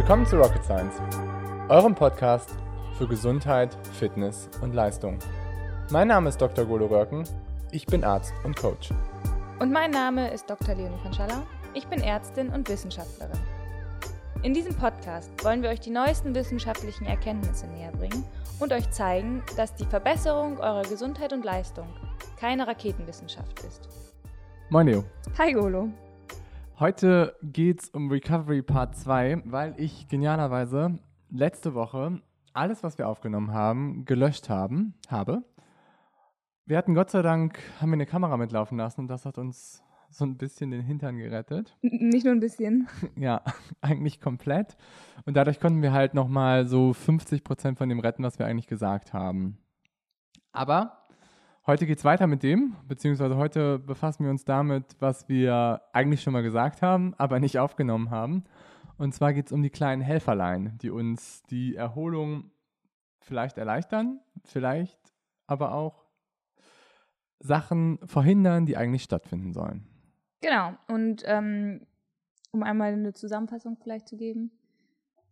Willkommen zu Rocket Science, eurem Podcast für Gesundheit, Fitness und Leistung. Mein Name ist Dr. Golo Röhrken, ich bin Arzt und Coach. Und mein Name ist Dr. Leonie Panschalla, ich bin Ärztin und Wissenschaftlerin. In diesem Podcast wollen wir euch die neuesten wissenschaftlichen Erkenntnisse näher bringen und euch zeigen, dass die Verbesserung eurer Gesundheit und Leistung keine Raketenwissenschaft ist. Moin Leo. Hi Golo. Heute geht's um Recovery Part 2, weil ich genialerweise letzte Woche alles, was wir aufgenommen haben, gelöscht haben, habe. Wir hatten Gott sei Dank, haben wir eine Kamera mitlaufen lassen und das hat uns so ein bisschen den Hintern gerettet. Nicht nur ein bisschen. Ja, eigentlich komplett. Und dadurch konnten wir halt nochmal so 50 Prozent von dem retten, was wir eigentlich gesagt haben. Aber heute geht es weiter mit dem, beziehungsweise heute befassen wir uns damit, was wir eigentlich schon mal gesagt haben, aber nicht aufgenommen haben. Und zwar geht es um die kleinen Helferlein, die uns die Erholung vielleicht erleichtern, vielleicht aber auch Sachen verhindern, die eigentlich stattfinden sollen. Genau. Und ähm, um einmal eine Zusammenfassung vielleicht zu geben.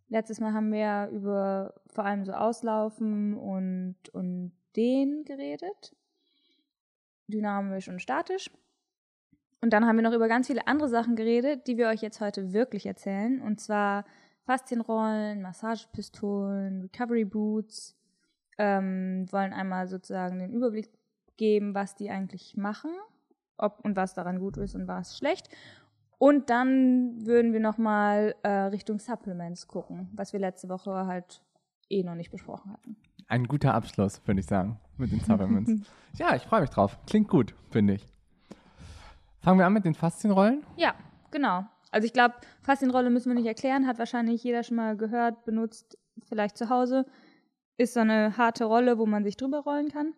Letztes Mal haben wir über vor allem so Auslaufen und, und Dehnen geredet. Dynamisch und statisch. Und dann haben wir noch über ganz viele andere Sachen geredet, die wir euch jetzt heute wirklich erzählen. Und zwar Faszienrollen, Massagepistolen, Recovery Boots. Ähm, wollen einmal sozusagen den Überblick geben, was die eigentlich machen ob und was daran gut ist und was schlecht. Und dann würden wir nochmal äh, Richtung Supplements gucken, was wir letzte Woche halt eh noch nicht besprochen hatten. Ein guter Abschluss, würde ich sagen, mit den Supplements. ja, ich freue mich drauf. Klingt gut, finde ich. Fangen wir an mit den Faszienrollen? Ja, genau. Also ich glaube, Faszienrolle müssen wir nicht erklären, hat wahrscheinlich jeder schon mal gehört, benutzt, vielleicht zu Hause. Ist so eine harte Rolle, wo man sich drüber rollen kann.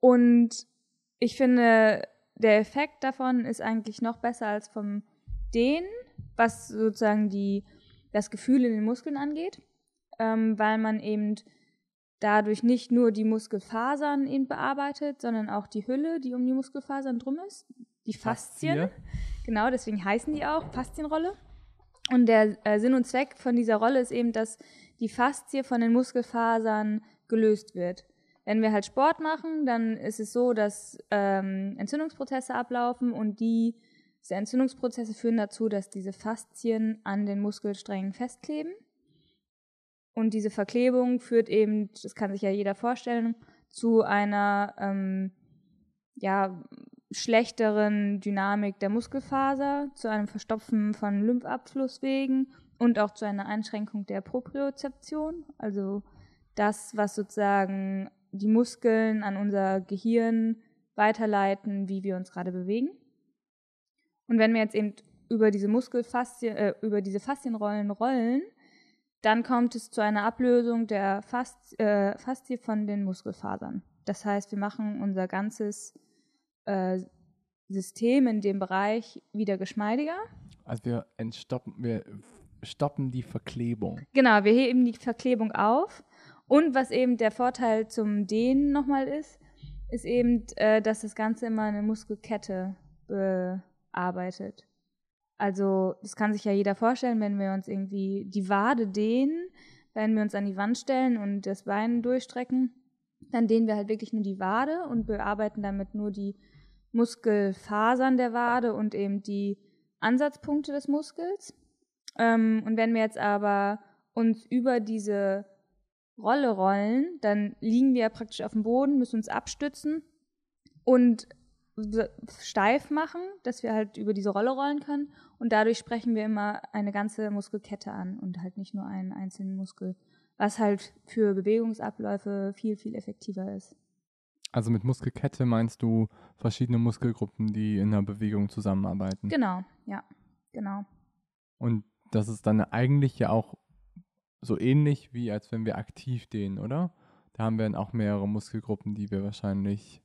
Und ich finde, der Effekt davon ist eigentlich noch besser als vom Dehnen, was sozusagen die, das Gefühl in den Muskeln angeht, ähm, weil man eben dadurch nicht nur die Muskelfasern eben bearbeitet, sondern auch die Hülle, die um die Muskelfasern drum ist, die Faszien. Faszie. Genau, deswegen heißen die auch Faszienrolle. Und der äh, Sinn und Zweck von dieser Rolle ist eben, dass die Faszie von den Muskelfasern gelöst wird. Wenn wir halt Sport machen, dann ist es so, dass ähm, Entzündungsprozesse ablaufen und die, diese Entzündungsprozesse führen dazu, dass diese Faszien an den Muskelsträngen festkleben. Und diese Verklebung führt eben, das kann sich ja jeder vorstellen, zu einer ähm, ja, schlechteren Dynamik der Muskelfaser, zu einem Verstopfen von Lymphabflusswegen und auch zu einer Einschränkung der Propriozeption, also das, was sozusagen die Muskeln an unser Gehirn weiterleiten, wie wir uns gerade bewegen. Und wenn wir jetzt eben über diese Muskelfaszien, äh, über diese Faszienrollen rollen, dann kommt es zu einer Ablösung der Fast, äh, Faszie von den Muskelfasern. Das heißt, wir machen unser ganzes äh, System in dem Bereich wieder geschmeidiger. Also wir entstoppen, wir stoppen die Verklebung. Genau, wir heben die Verklebung auf und was eben der Vorteil zum Dehnen nochmal ist, ist eben, äh, dass das Ganze immer eine Muskelkette bearbeitet. Also das kann sich ja jeder vorstellen, wenn wir uns irgendwie die Wade dehnen, wenn wir uns an die Wand stellen und das Bein durchstrecken, dann dehnen wir halt wirklich nur die Wade und bearbeiten damit nur die Muskelfasern der Wade und eben die Ansatzpunkte des Muskels. Ähm, und wenn wir jetzt aber uns über diese Rolle rollen, dann liegen wir praktisch auf dem Boden, müssen uns abstützen und steif machen, dass wir halt über diese Rolle rollen können. Und dadurch sprechen wir immer eine ganze Muskelkette an und halt nicht nur einen einzelnen Muskel, was halt für Bewegungsabläufe viel, viel effektiver ist. Also mit Muskelkette meinst du verschiedene Muskelgruppen, die in der Bewegung zusammenarbeiten? Genau, ja, genau. Und das ist dann eigentlich ja auch so ähnlich wie als wenn wir aktiv dehnen, oder? Da haben wir dann auch mehrere Muskelgruppen, die wir wahrscheinlich.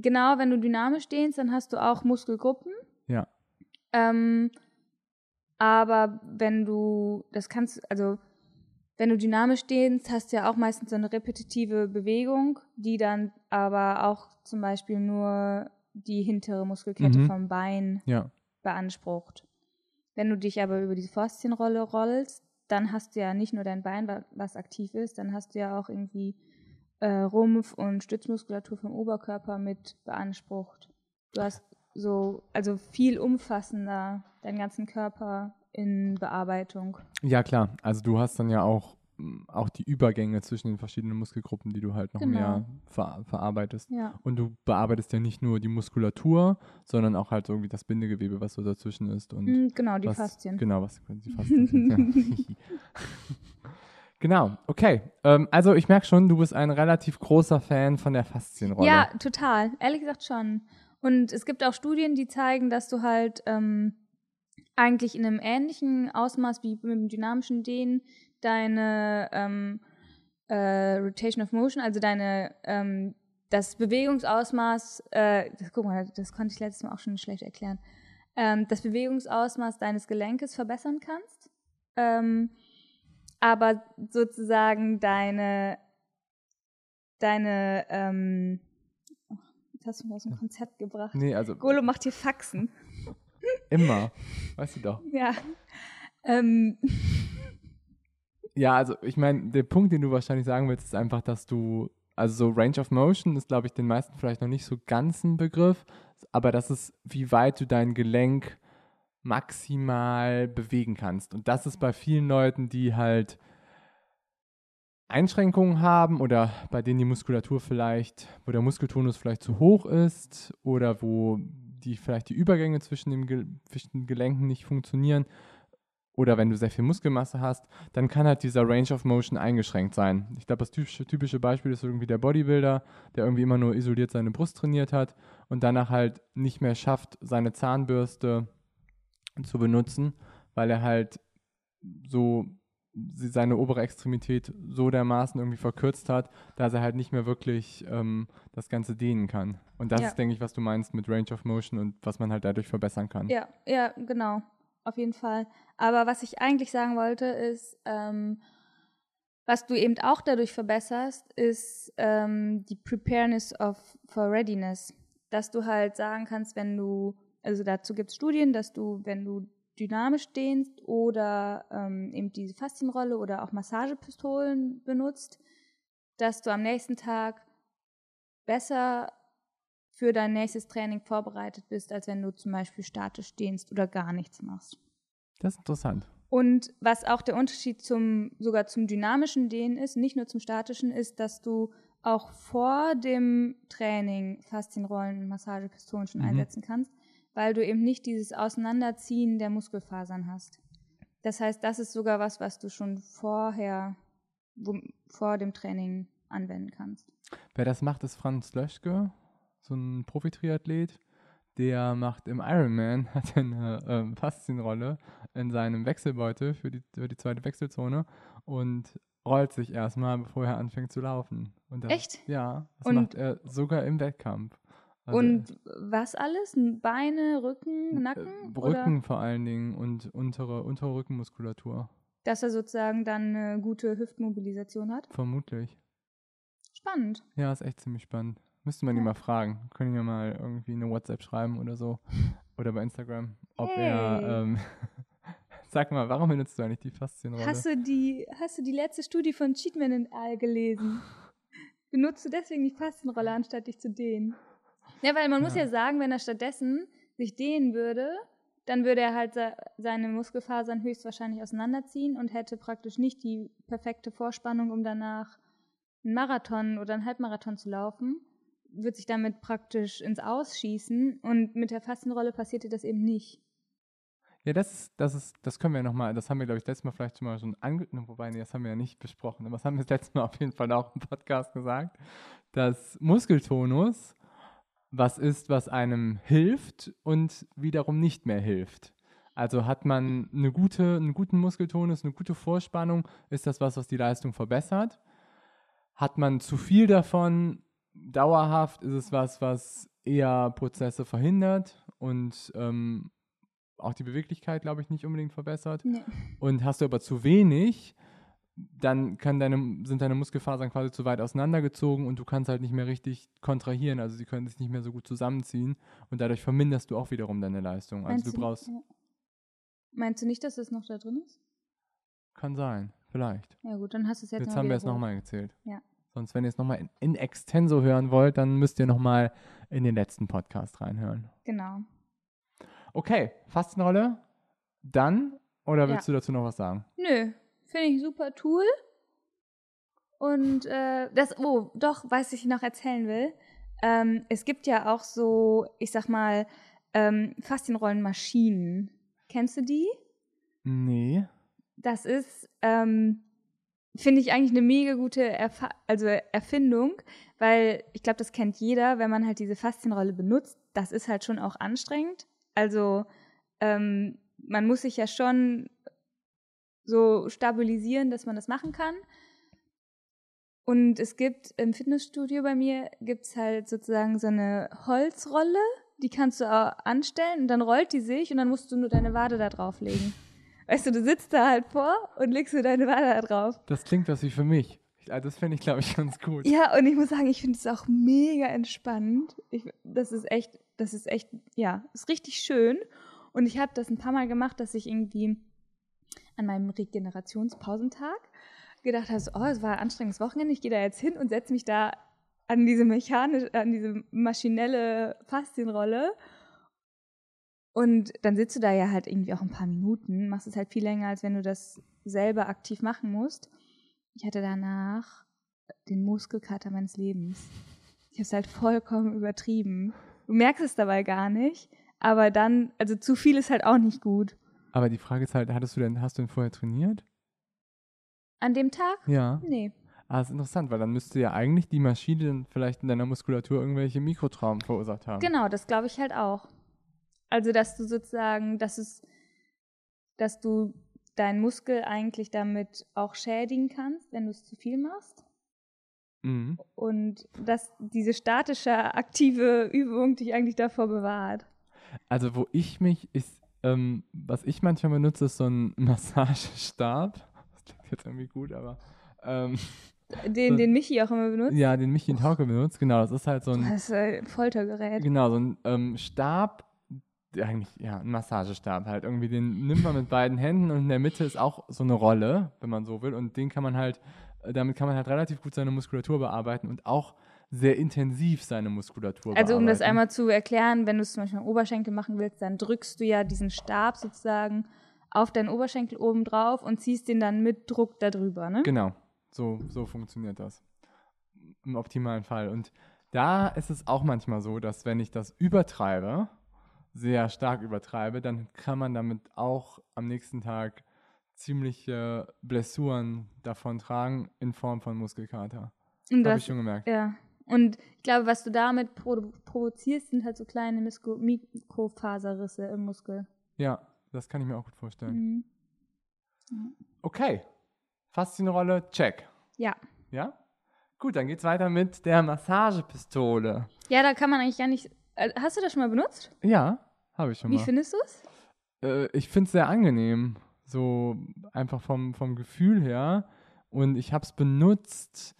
Genau, wenn du dynamisch dehnst, dann hast du auch Muskelgruppen. Ja. Ähm, aber wenn du, das kannst, also wenn du dynamisch dehnst, hast du ja auch meistens so eine repetitive Bewegung, die dann aber auch zum Beispiel nur die hintere Muskelkette mhm. vom Bein ja. beansprucht. Wenn du dich aber über diese Faszienrolle rollst, dann hast du ja nicht nur dein Bein, was aktiv ist, dann hast du ja auch irgendwie äh, Rumpf und Stützmuskulatur vom Oberkörper mit beansprucht. Du hast so, also viel umfassender deinen ganzen Körper in Bearbeitung. Ja, klar. Also du hast dann ja auch, auch die Übergänge zwischen den verschiedenen Muskelgruppen, die du halt noch genau. mehr ver verarbeitest. Ja. Und du bearbeitest ja nicht nur die Muskulatur, sondern auch halt irgendwie das Bindegewebe, was so dazwischen ist. Und mm, genau, die was, Faszien. Genau, was die Faszien sind. Genau, okay. Ähm, also ich merke schon, du bist ein relativ großer Fan von der Faszienrolle. Ja, total. Ehrlich gesagt schon. Und es gibt auch Studien, die zeigen, dass du halt ähm, eigentlich in einem ähnlichen Ausmaß wie mit dem dynamischen Dehnen deine ähm, äh, Rotation of Motion, also deine ähm, das Bewegungsausmaß, äh, das, guck mal, das konnte ich letztes Mal auch schon schlecht erklären, ähm, das Bewegungsausmaß deines Gelenkes verbessern kannst. Aber sozusagen deine, deine, ähm, oh, jetzt hast du mich aus dem Konzept gebracht. Nee, also. Golo macht hier Faxen. Immer. Weißt du doch. Ja. Ähm. Ja, also ich meine, der Punkt, den du wahrscheinlich sagen willst, ist einfach, dass du, also so Range of Motion ist, glaube ich, den meisten vielleicht noch nicht so ganz ein Begriff, aber das ist, wie weit du dein Gelenk maximal bewegen kannst. Und das ist bei vielen Leuten, die halt Einschränkungen haben oder bei denen die Muskulatur vielleicht, wo der Muskeltonus vielleicht zu hoch ist oder wo die vielleicht die Übergänge zwischen, dem, zwischen den Gelenken nicht funktionieren oder wenn du sehr viel Muskelmasse hast, dann kann halt dieser Range of Motion eingeschränkt sein. Ich glaube, das typische, typische Beispiel ist irgendwie der Bodybuilder, der irgendwie immer nur isoliert seine Brust trainiert hat und danach halt nicht mehr schafft, seine Zahnbürste zu benutzen, weil er halt so seine obere Extremität so dermaßen irgendwie verkürzt hat, dass er halt nicht mehr wirklich ähm, das Ganze dehnen kann. Und das ja. ist, denke ich, was du meinst mit Range of Motion und was man halt dadurch verbessern kann. Ja, ja, genau. Auf jeden Fall. Aber was ich eigentlich sagen wollte, ist, ähm, was du eben auch dadurch verbesserst, ist ähm, die Preparedness of for Readiness. Dass du halt sagen kannst, wenn du also dazu gibt es Studien, dass du, wenn du dynamisch dehnst oder ähm, eben diese Faszienrolle oder auch Massagepistolen benutzt, dass du am nächsten Tag besser für dein nächstes Training vorbereitet bist, als wenn du zum Beispiel statisch dehnst oder gar nichts machst. Das ist interessant. Und was auch der Unterschied zum sogar zum dynamischen Dehnen ist, nicht nur zum statischen, ist, dass du auch vor dem Training Faszienrollen und Massagepistolen schon mhm. einsetzen kannst, weil du eben nicht dieses Auseinanderziehen der Muskelfasern hast. Das heißt, das ist sogar was, was du schon vorher, wo, vor dem Training anwenden kannst. Wer das macht, ist Franz Löschke, so ein Profi-Triathlet. Der macht im Ironman, hat eine ähm, Faszienrolle in seinem Wechselbeutel für die, für die zweite Wechselzone und rollt sich erstmal, bevor er anfängt zu laufen. Das, Echt? Ja, das und macht er sogar im Wettkampf. Also und was alles? Beine, Rücken, äh, Nacken? Äh, Rücken vor allen Dingen und untere, untere Rückenmuskulatur. Dass er sozusagen dann eine gute Hüftmobilisation hat? Vermutlich. Spannend. Ja, ist echt ziemlich spannend. Müsste man ja. ihn mal fragen. Können wir mal irgendwie eine WhatsApp schreiben oder so. Oder bei Instagram. Ob hey. er. Ähm, Sag mal, warum benutzt du eigentlich die Faszienrolle? Hast du die, hast du die letzte Studie von Cheatman and Al gelesen? Benutzt du deswegen die Faszienrolle, anstatt dich zu dehnen? Ja, weil man ja. muss ja sagen, wenn er stattdessen sich dehnen würde, dann würde er halt seine Muskelfasern höchstwahrscheinlich auseinanderziehen und hätte praktisch nicht die perfekte Vorspannung, um danach einen Marathon oder einen Halbmarathon zu laufen, wird sich damit praktisch ins Ausschießen und mit der Fastenrolle passierte das eben nicht. Ja, das ist, das ist, das können wir nochmal, das haben wir, glaube ich, letztes Mal vielleicht schon mal schon ange, wobei, nee, das haben wir ja nicht besprochen, aber das haben wir das letzte Mal auf jeden Fall auch im Podcast gesagt, dass Muskeltonus was ist, was einem hilft und wiederum nicht mehr hilft. Also hat man eine gute, einen guten Muskeltonus, eine gute Vorspannung, ist das was, was die Leistung verbessert. Hat man zu viel davon, dauerhaft ist es was, was eher Prozesse verhindert und ähm, auch die Beweglichkeit, glaube ich, nicht unbedingt verbessert. Nee. Und hast du aber zu wenig, dann deine, sind deine Muskelfasern quasi zu weit auseinandergezogen und du kannst halt nicht mehr richtig kontrahieren, also sie können sich nicht mehr so gut zusammenziehen und dadurch verminderst du auch wiederum deine Leistung. Also du brauchst. Meinst du nicht, dass es noch da drin ist? Kann sein, vielleicht. Ja gut, dann hast du es jetzt, Jetzt haben wir es nochmal gezählt. Ja. Sonst, wenn ihr es nochmal in, in extenso hören wollt, dann müsst ihr nochmal in den letzten Podcast reinhören. Genau. Okay, Fastenrolle. Dann, oder willst du dazu noch was sagen? Nö, finde ich super Tool. Und äh, das, oh, doch, was ich noch erzählen will. Ähm, es gibt ja auch so, ich sag mal, ähm, Faszienrollenmaschinen. Kennst du die? Nee. Das ist, ähm, finde ich eigentlich eine mega gute Erfa also Erfindung, weil ich glaube, das kennt jeder, wenn man halt diese Faszienrolle benutzt. Das ist halt schon auch anstrengend. Also ähm, man muss sich ja schon so stabilisieren, dass man das machen kann. Und es gibt im Fitnessstudio bei mir gibt's halt sozusagen so eine Holzrolle, die kannst du auch anstellen und dann rollt die sich und dann musst du nur deine Wade da drauflegen. Weißt du, du sitzt da halt vor und legst so deine Wade da drauf. Das klingt was wie für mich. Ich- ah, Das fände ich, glaube ich, ganz gut. Ja, und ich muss sagen, ich finde es auch mega entspannend. Ich, das ist echt, das ist echt, ja, ist richtig schön. Und ich habe das ein paar Mal gemacht, dass ich irgendwie an meinem Regenerationspausentag gedacht habe, so, oh, es war ein anstrengendes Wochenende, ich gehe da jetzt hin und setze mich da an diese mechanisch, an diese maschinelle Faszienrolle. Und dann sitzt du da ja halt irgendwie auch ein paar Minuten, machst es halt viel länger, als wenn du das selber aktiv machen musst. Ich hatte danach den Muskelkater meines Lebens. Ich habe es halt vollkommen übertrieben. Du merkst es dabei gar nicht, aber dann, also zu viel ist halt auch nicht gut. Aber die Frage ist halt, hattest du denn, hast du denn vorher trainiert? An dem Tag? Ja. Nee. Ah, ist interessant, weil dann müsste ja eigentlich die Maschine dann vielleicht in deiner Muskulatur irgendwelche Mikrotraumen verursacht haben. Genau, das glaube ich halt auch. Also, dass du sozusagen, dass es, dass du deinen Muskel eigentlich damit auch schädigen kannst, wenn du es zu viel machst. Mhm. Und dass diese statische, aktive Übung dich eigentlich davor bewahrt. Also, wo ich mich ist, ähm, was ich manchmal benutze, ist so ein Massagestab. Das klingt jetzt irgendwie gut, aber ähm, Den, So- den Michi auch immer benutzt. ja, den Michi in Tauke benutzt, genau, das ist halt so ein, Das ist ein Foltergerät. genau, so ein ähm, Stab, der eigentlich, ja, ein Massagestab halt. Irgendwie, den nimmt man mit beiden Händen und in der Mitte ist auch so eine Rolle, wenn man so will. Und den kann man halt, äh, damit kann man halt relativ gut seine Muskulatur bearbeiten und auch sehr intensiv seine Muskulatur Also um das einmal zu erklären, wenn du es zum Beispiel am Oberschenkel machen willst, dann drückst du ja diesen Stab sozusagen auf deinen Oberschenkel oben drauf und ziehst den dann mit Druck darüber, ne? Genau, so, so funktioniert das. Im optimalen Fall. Und da ist es auch manchmal so, dass wenn ich das übertreibe, sehr stark übertreibe, dann kann man damit auch am nächsten Tag ziemliche Blessuren davon tragen in Form von Muskelkater. Habe ich schon gemerkt. ja. Und ich glaube, was du damit provo provozierst, sind halt so kleine Misko Mikrofaserrisse im Muskel. Ja, das kann ich mir auch gut vorstellen. Mhm. Okay, Faszienrolle, check. Ja. Ja? Gut, dann geht's weiter mit der Massagepistole. Ja, da kann man eigentlich gar nicht. äh, Hast du das schon mal benutzt? Ja, habe ich schon Wie mal. findest du es? äh, ich finde es sehr angenehm, so einfach vom, vom Gefühl her. Und ich habe es benutzt,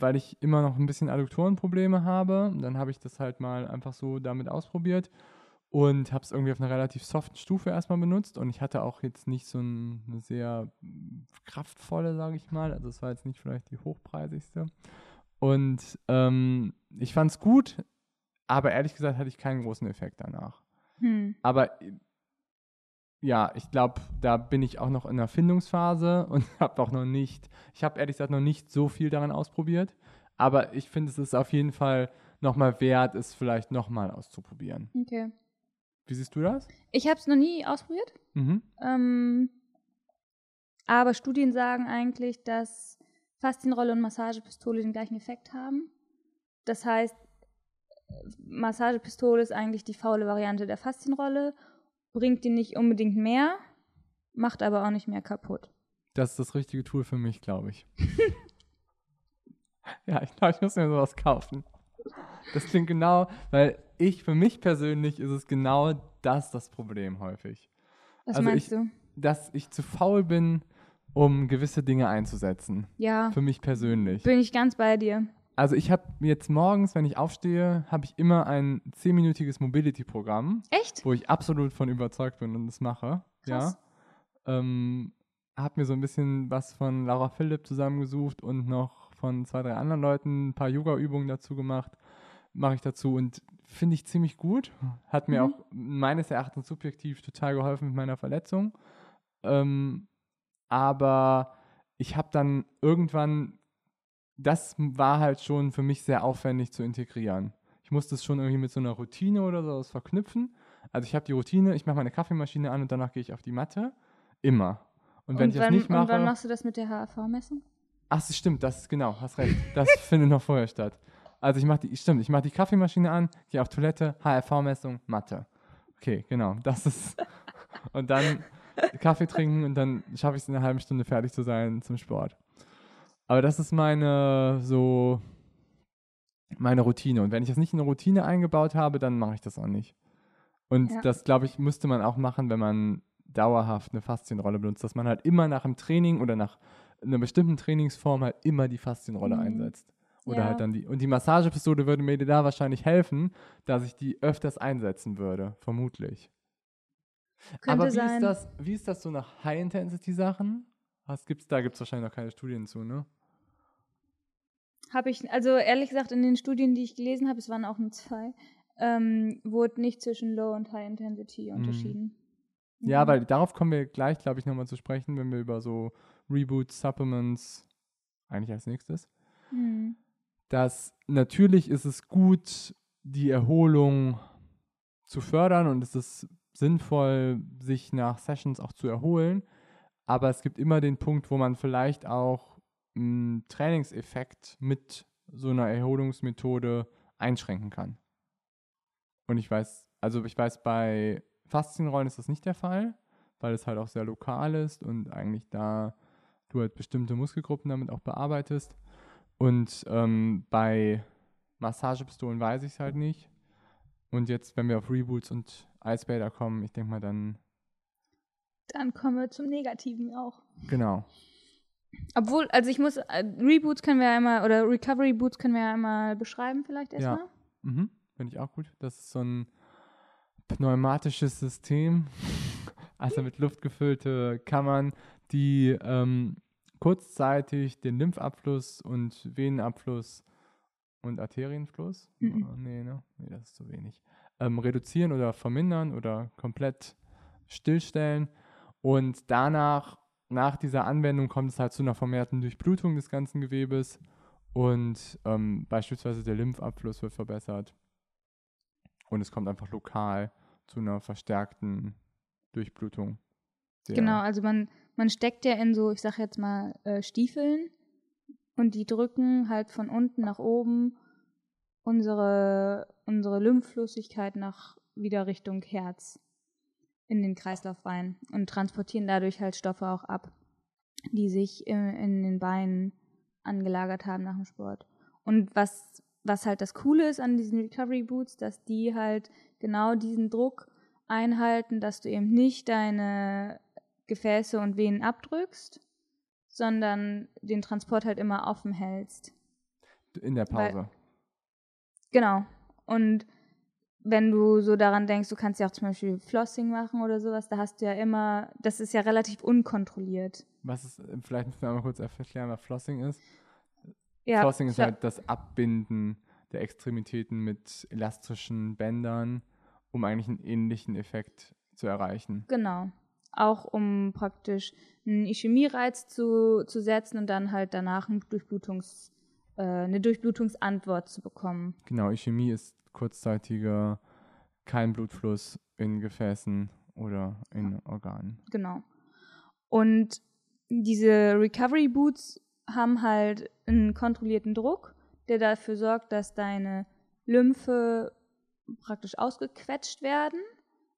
weil ich immer noch ein bisschen Adduktorenprobleme habe. Dann habe ich das halt mal einfach so damit ausprobiert und habe es irgendwie auf einer relativ soften Stufe erstmal benutzt. Und ich hatte auch jetzt nicht so ein, eine sehr kraftvolle, sage ich mal. Also es war jetzt nicht vielleicht die hochpreisigste. Und ähm, ich fand es gut, aber ehrlich gesagt hatte ich keinen großen Effekt danach. Hm. Aber ja, ich glaube, da bin ich auch noch in der Findungsphase und habe auch noch nicht, ich habe ehrlich gesagt noch nicht so viel daran ausprobiert. Aber ich finde, es ist auf jeden Fall nochmal wert, es vielleicht nochmal auszuprobieren. Okay. Wie siehst du das? Ich habe es noch nie ausprobiert. Mhm. Ähm, aber Studien sagen eigentlich, dass Faszienrolle und Massagepistole den gleichen Effekt haben. Das heißt, Massagepistole ist eigentlich die faule Variante der Faszienrolle, bringt die nicht unbedingt mehr, macht aber auch nicht mehr kaputt. Das ist das richtige Tool für mich, glaube ich. ja, ich glaube, ich muss mir sowas kaufen. Das klingt genau, weil ich, für mich persönlich, ist es genau das das Problem häufig. Was Also meinst ich- du? dass ich zu faul bin, um gewisse Dinge einzusetzen. Ja, Für mich persönlich. bin ich ganz bei dir. Also ich habe jetzt morgens, wenn ich aufstehe, habe ich immer ein zehnminütiges Mobility-Programm, Echt? wo ich absolut von überzeugt bin und das mache. Krass. Ja. Ähm, habe mir so ein bisschen was von Laura Philipp zusammengesucht und noch von zwei, drei anderen Leuten ein paar Yoga-Übungen dazu gemacht. Mache ich dazu und finde ich ziemlich gut. Hat mir Mhm. auch meines Erachtens subjektiv total geholfen mit meiner Verletzung. Ähm, aber ich habe dann irgendwann, das war halt schon für mich sehr aufwendig zu integrieren. Ich musste es schon irgendwie mit so einer Routine oder sowas verknüpfen. Also ich habe die Routine, ich mache meine Kaffeemaschine an und danach gehe ich auf die Matte. Immer. Und wenn ich das wann, nicht und wann mache. machst du das mit der HRV-Messung? Ach, das stimmt, das ist genau, hast recht. Das findet noch vorher statt. Also ich mache die, stimmt, ich mache die Kaffeemaschine an, gehe auf Toilette, HRV-Messung, Mathe. Okay, genau, das ist. Und dann Kaffee trinken und dann schaffe ich es in einer halben Stunde fertig zu sein zum Sport. Aber das ist meine so meine Routine. Und wenn ich das nicht in eine Routine eingebaut habe, dann mache ich das auch nicht. Und Ja. das, glaube ich, müsste man auch machen, wenn man dauerhaft eine Faszienrolle benutzt, dass man halt immer nach dem Training oder nach einer bestimmten Trainingsform halt immer die Faszienrolle Mhm. einsetzt. Oder Ja. halt dann die. Und die Massagepistole würde mir da wahrscheinlich helfen, dass ich die öfters einsetzen würde, vermutlich. Könnte Aber wie sein. ist das, wie ist das so nach High-Intensity-Sachen? Da gibt es wahrscheinlich noch keine Studien zu, ne? Habe ich, also ehrlich gesagt, in den Studien, die ich gelesen habe, es waren auch nur zwei, ähm, wurde nicht zwischen Low und High Intensity unterschieden. Ja, Mhm. weil darauf kommen wir gleich, glaube ich, nochmal zu sprechen, wenn wir über so Reboots, Supplements, eigentlich als nächstes. Mhm. dass natürlich ist es gut, die Erholung zu fördern und es ist sinnvoll, sich nach Sessions auch zu erholen. Aber es gibt immer den Punkt, wo man vielleicht auch einen Trainingseffekt mit so einer Erholungsmethode einschränken kann. Und ich weiß, also ich weiß, bei Faszienrollen ist das nicht der Fall, weil es halt auch sehr lokal ist und eigentlich da du halt bestimmte Muskelgruppen damit auch bearbeitest. Und ähm, bei Massagepistolen weiß ich es halt nicht. Und jetzt, wenn wir auf Reboots und Icebader kommen, ich denke mal dann, Dann kommen wir zum Negativen auch. genau. Obwohl, also ich muss, äh, Reboots können wir ja einmal, oder Recovery Boots können wir ja einmal beschreiben vielleicht Ja. erstmal. Mhm. Finde ich auch gut. Das ist so ein pneumatisches System, also mit Luft gefüllte Kammern, die ähm, kurzzeitig den Lymphabfluss und Venenabfluss und Arterienfluss, Mhm. oh, nee, ne? nee, das ist zu wenig, ähm, reduzieren oder vermindern oder komplett stillstellen. Und danach, nach dieser Anwendung, kommt es halt zu einer vermehrten Durchblutung des ganzen Gewebes und ähm, beispielsweise der Lymphabfluss wird verbessert. Und es kommt einfach lokal zu einer verstärkten Durchblutung. Genau, also man, man steckt ja in so, ich sag jetzt mal, äh, Stiefeln und die drücken halt von unten nach oben unsere, unsere Lymphflüssigkeit nach wieder Richtung Herz in den Kreislauf rein und transportieren dadurch halt Stoffe auch ab, die sich in, in den Beinen angelagert haben nach dem Sport. Und was, was halt das Coole ist an diesen Recovery Boots, dass die halt genau diesen Druck einhalten, dass du eben nicht deine Gefäße und Venen abdrückst, sondern den Transport halt immer offen hältst. in der weil- Pause. Genau. Und wenn du so daran denkst, du kannst ja auch zum Beispiel Flossing machen oder sowas, da hast du ja immer, das ist ja relativ unkontrolliert. Was ist, vielleicht müssen wir einmal kurz erklären, was Flossing ist. Ja, Flossing ist halt das Abbinden der Extremitäten mit elastischen Bändern, um eigentlich einen ähnlichen Effekt zu erreichen. Genau. Auch um praktisch einen Ischämie-Reiz zu, zu setzen und dann halt danach ein Durchblutungs, äh, eine Durchblutungsantwort zu bekommen. Genau, Ischämie ist kurzzeitiger kein Blutfluss in Gefäßen oder in Organen. Genau. Und diese Recovery Boots haben halt einen kontrollierten Druck, der dafür sorgt, dass deine Lymphe praktisch ausgequetscht werden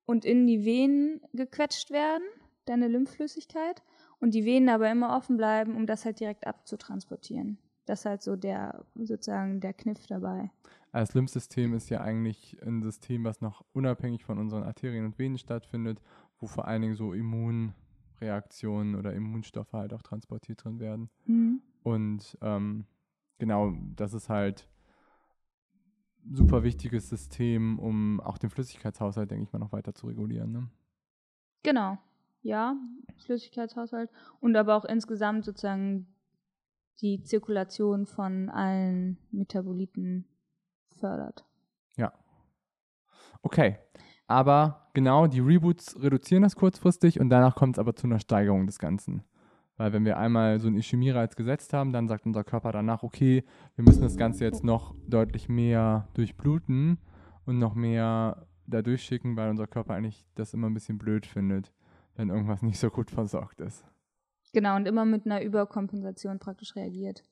und in die Venen gequetscht werden, deine Lymphflüssigkeit, und die Venen aber immer offen bleiben, um das halt direkt abzutransportieren. Das ist halt so der, sozusagen der Kniff dabei. Das Lymphsystem ist ja eigentlich ein System, was noch unabhängig von unseren Arterien und Venen stattfindet, wo vor allen Dingen so Immunreaktionen oder Immunstoffe halt auch transportiert drin werden. Und ähm, genau, das ist halt ein super wichtiges System, um auch den Flüssigkeitshaushalt, denke ich mal, noch weiter zu regulieren. Ne? Genau. ja, Flüssigkeitshaushalt und aber auch insgesamt sozusagen die Zirkulation von allen Metaboliten fördert. Ja. Okay. Aber genau, die Reboots reduzieren das kurzfristig und danach kommt es aber zu einer Steigerung des Ganzen. Weil wenn wir einmal so einen Ischämie-Reiz gesetzt haben, dann sagt unser Körper danach, okay, wir müssen das Ganze jetzt noch deutlich mehr durchbluten und noch mehr da durchschicken, weil unser Körper eigentlich das immer ein bisschen blöd findet, wenn irgendwas nicht so gut versorgt ist. Genau, und immer mit einer Überkompensation praktisch reagiert.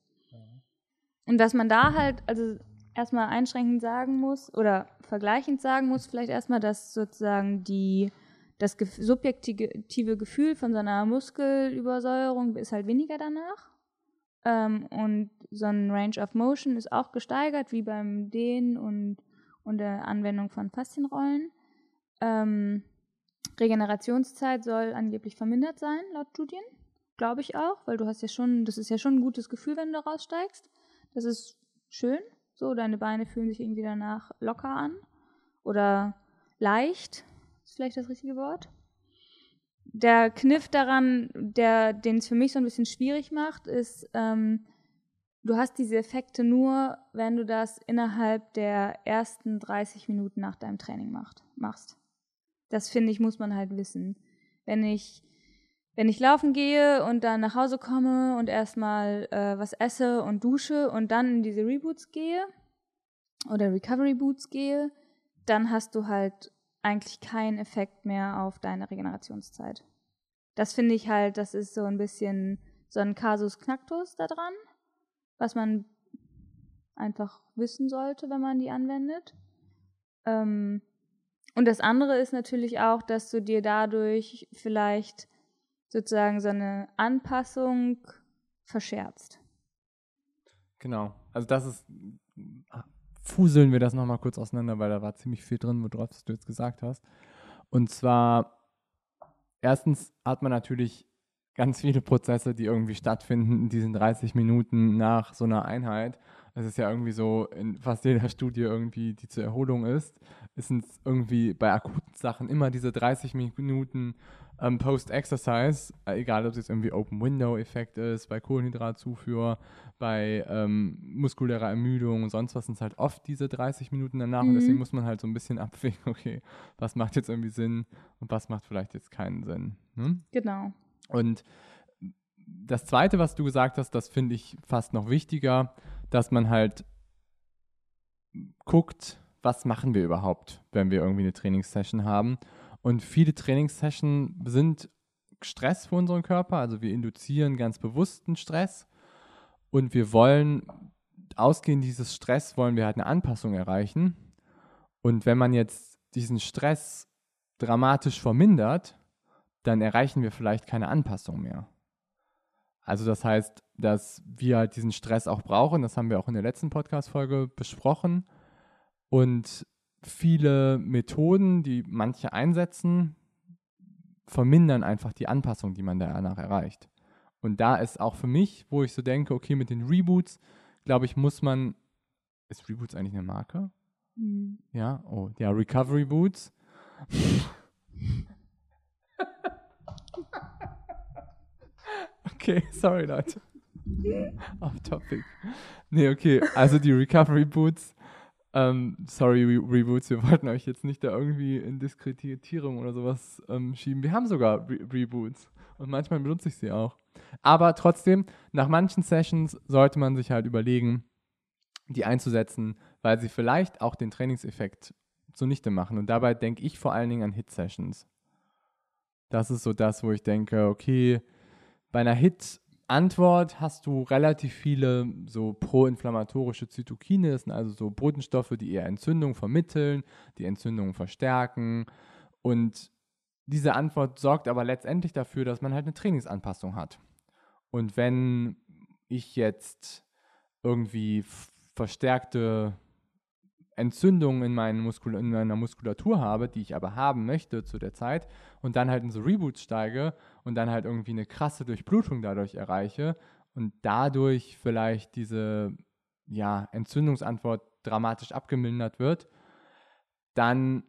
Und dass man da halt, also erstmal einschränkend sagen muss oder vergleichend sagen muss, vielleicht erstmal, dass sozusagen die, das subjektive Gefühl von so einer Muskelübersäuerung ist halt weniger danach. Ähm, und so ein Range of Motion ist auch gesteigert, wie beim Dehnen und, und der Anwendung von Faszienrollen. Ähm, Regenerationszeit soll angeblich vermindert sein, laut Studien. Glaube ich auch, weil du hast ja schon, das ist ja schon ein gutes Gefühl, wenn du raussteigst. Das ist schön. So, deine Beine fühlen sich irgendwie danach locker an. Oder leicht, ist vielleicht das richtige Wort. Der Kniff daran, der, den es für mich so ein bisschen schwierig macht, ist, ähm, du hast diese Effekte nur, wenn du das innerhalb der ersten 30 Minuten nach deinem Training macht, machst. Das finde ich, muss man halt wissen. Wenn ich wenn ich laufen gehe und dann nach Hause komme und erstmal äh, was esse und dusche und dann in diese Reboots gehe oder Recovery Boots gehe, dann hast du halt eigentlich keinen Effekt mehr auf deine Regenerationszeit. Das finde ich halt, das ist so ein bisschen so ein Kasus Knacktus da dran, was man einfach wissen sollte, wenn man die anwendet. Ähm, und das andere ist natürlich auch, dass du dir dadurch vielleicht sozusagen so eine Anpassung verscherzt. Genau. Also das ist, fuseln wir das nochmal kurz auseinander, weil da war ziemlich viel drin, worauf du jetzt gesagt hast. Und zwar, erstens hat man natürlich ganz viele Prozesse, die irgendwie stattfinden in diesen 30 Minuten nach so einer Einheit. Das ist ja irgendwie so in fast jeder Studie irgendwie, die zur Erholung ist, ist es irgendwie bei akuten Sachen immer diese 30 Minuten ähm, Post-Exercise, äh, egal ob es jetzt irgendwie Open-Window-Effekt ist, bei Kohlenhydratzufuhr, bei ähm, muskulärer Ermüdung und sonst was sind es halt oft diese 30 Minuten danach mhm. und deswegen muss man halt so ein bisschen abwägen, okay, was macht jetzt irgendwie Sinn und was macht vielleicht jetzt keinen Sinn. Ne? Genau. Und das Zweite, was du gesagt hast, das finde ich fast noch wichtiger, dass man halt guckt, was machen wir überhaupt, wenn wir irgendwie eine Trainingssession haben und viele Trainingssessions sind Stress für unseren Körper, also wir induzieren ganz bewussten Stress und wir wollen, ausgehend dieses Stress, wollen wir halt eine Anpassung erreichen. Und wenn man jetzt diesen Stress dramatisch vermindert, dann erreichen wir vielleicht keine Anpassung mehr. Also das heißt, dass wir halt diesen Stress auch brauchen, das haben wir auch in der letzten Podcast-Folge besprochen. Und viele Methoden, die manche einsetzen, vermindern einfach die Anpassung, die man danach erreicht. Und da ist auch für mich, wo ich so denke, okay, mit den Reboots, glaube ich, muss man. Ist Reboots eigentlich eine Marke? Mhm. Ja, oh, ja, Recovery Boots. okay, sorry, Leute. Off topic. Nee, okay, also die Recovery Boots ähm, sorry, Re Reboots, wir wollten euch jetzt nicht da irgendwie in Diskreditierung oder sowas ähm, schieben. Wir haben sogar Re Reboots und manchmal benutze ich sie auch. Aber trotzdem, nach manchen Sessions sollte man sich halt überlegen, die einzusetzen, weil sie vielleicht auch den Trainingseffekt zunichte machen. Und dabei denke ich vor allen Dingen an Hit-Sessions. Das ist so das, wo ich denke, okay, bei einer Hit Antwort hast du relativ viele so proinflammatorische Zytokine, das sind also so Botenstoffe, die eher Entzündung vermitteln, die Entzündung verstärken. Und diese Antwort sorgt aber letztendlich dafür, dass man halt eine Trainingsanpassung hat. Und wenn ich jetzt irgendwie verstärkte Entzündungen in, in meiner Muskulatur habe, die ich aber haben möchte zu der Zeit und dann halt in so Reboots steige und dann halt irgendwie eine krasse Durchblutung dadurch erreiche und dadurch vielleicht diese ja, Entzündungsantwort dramatisch abgemildert wird, dann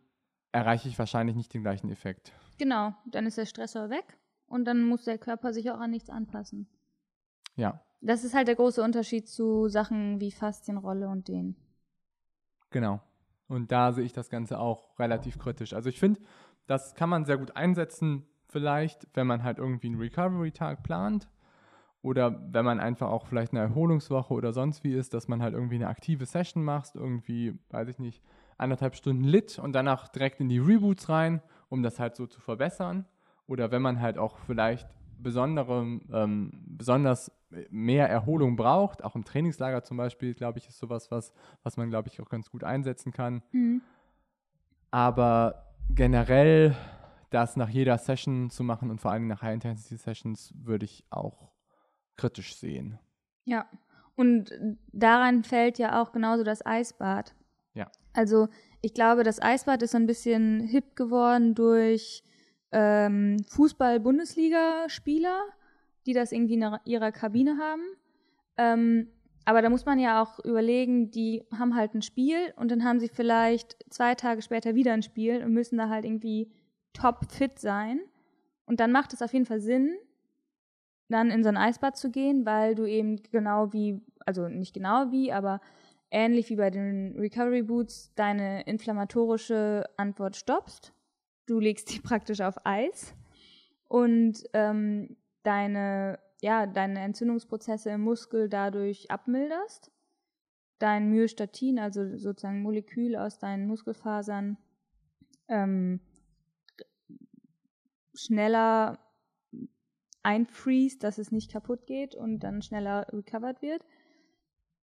erreiche ich wahrscheinlich nicht den gleichen Effekt. Genau, dann ist der Stressor weg und dann muss der Körper sich auch an nichts anpassen. Ja, Das ist halt der große Unterschied zu Sachen wie Faszienrolle und den. genau. Und da sehe ich das Ganze auch relativ kritisch. Also ich finde, das kann man sehr gut einsetzen, vielleicht, wenn man halt irgendwie einen Recovery-Tag plant. Oder wenn man einfach auch vielleicht eine Erholungswoche oder sonst wie ist, dass man halt irgendwie eine aktive Session macht, irgendwie, weiß ich nicht, anderthalb Stunden Lit und danach direkt in die Reboots rein, um das halt so zu verbessern. Oder wenn man halt auch vielleicht besondere, ähm, besonders mehr Erholung braucht, auch im Trainingslager zum Beispiel, glaube ich, ist sowas, was, was man, glaube ich, auch ganz gut einsetzen kann. Aber generell das nach jeder Session zu machen und vor allem nach High-Intensity-Sessions würde ich auch kritisch sehen. Ja. Und daran fällt ja auch genauso das Eisbad. Ja. Also ich glaube, das Eisbad ist so ein bisschen hip geworden durch ähm, Fußball-Bundesliga-Spieler, die das irgendwie in ihrer Kabine haben. Ähm, aber da muss man ja auch überlegen, die haben halt ein Spiel und dann haben sie vielleicht zwei Tage später wieder ein Spiel und müssen da halt irgendwie top fit sein. Und dann macht es auf jeden Fall Sinn, dann in so ein Eisbad zu gehen, weil du eben genau wie, also nicht genau wie, aber ähnlich wie bei den Recovery Boots deine inflammatorische Antwort stoppst. Du legst die praktisch auf Eis und ähm, deine, ja, deine Entzündungsprozesse im Muskel dadurch abmilderst. Dein Myostatin, also sozusagen Molekül aus deinen Muskelfasern, ähm, schneller einfriest, dass es nicht kaputt geht und dann schneller recovered wird.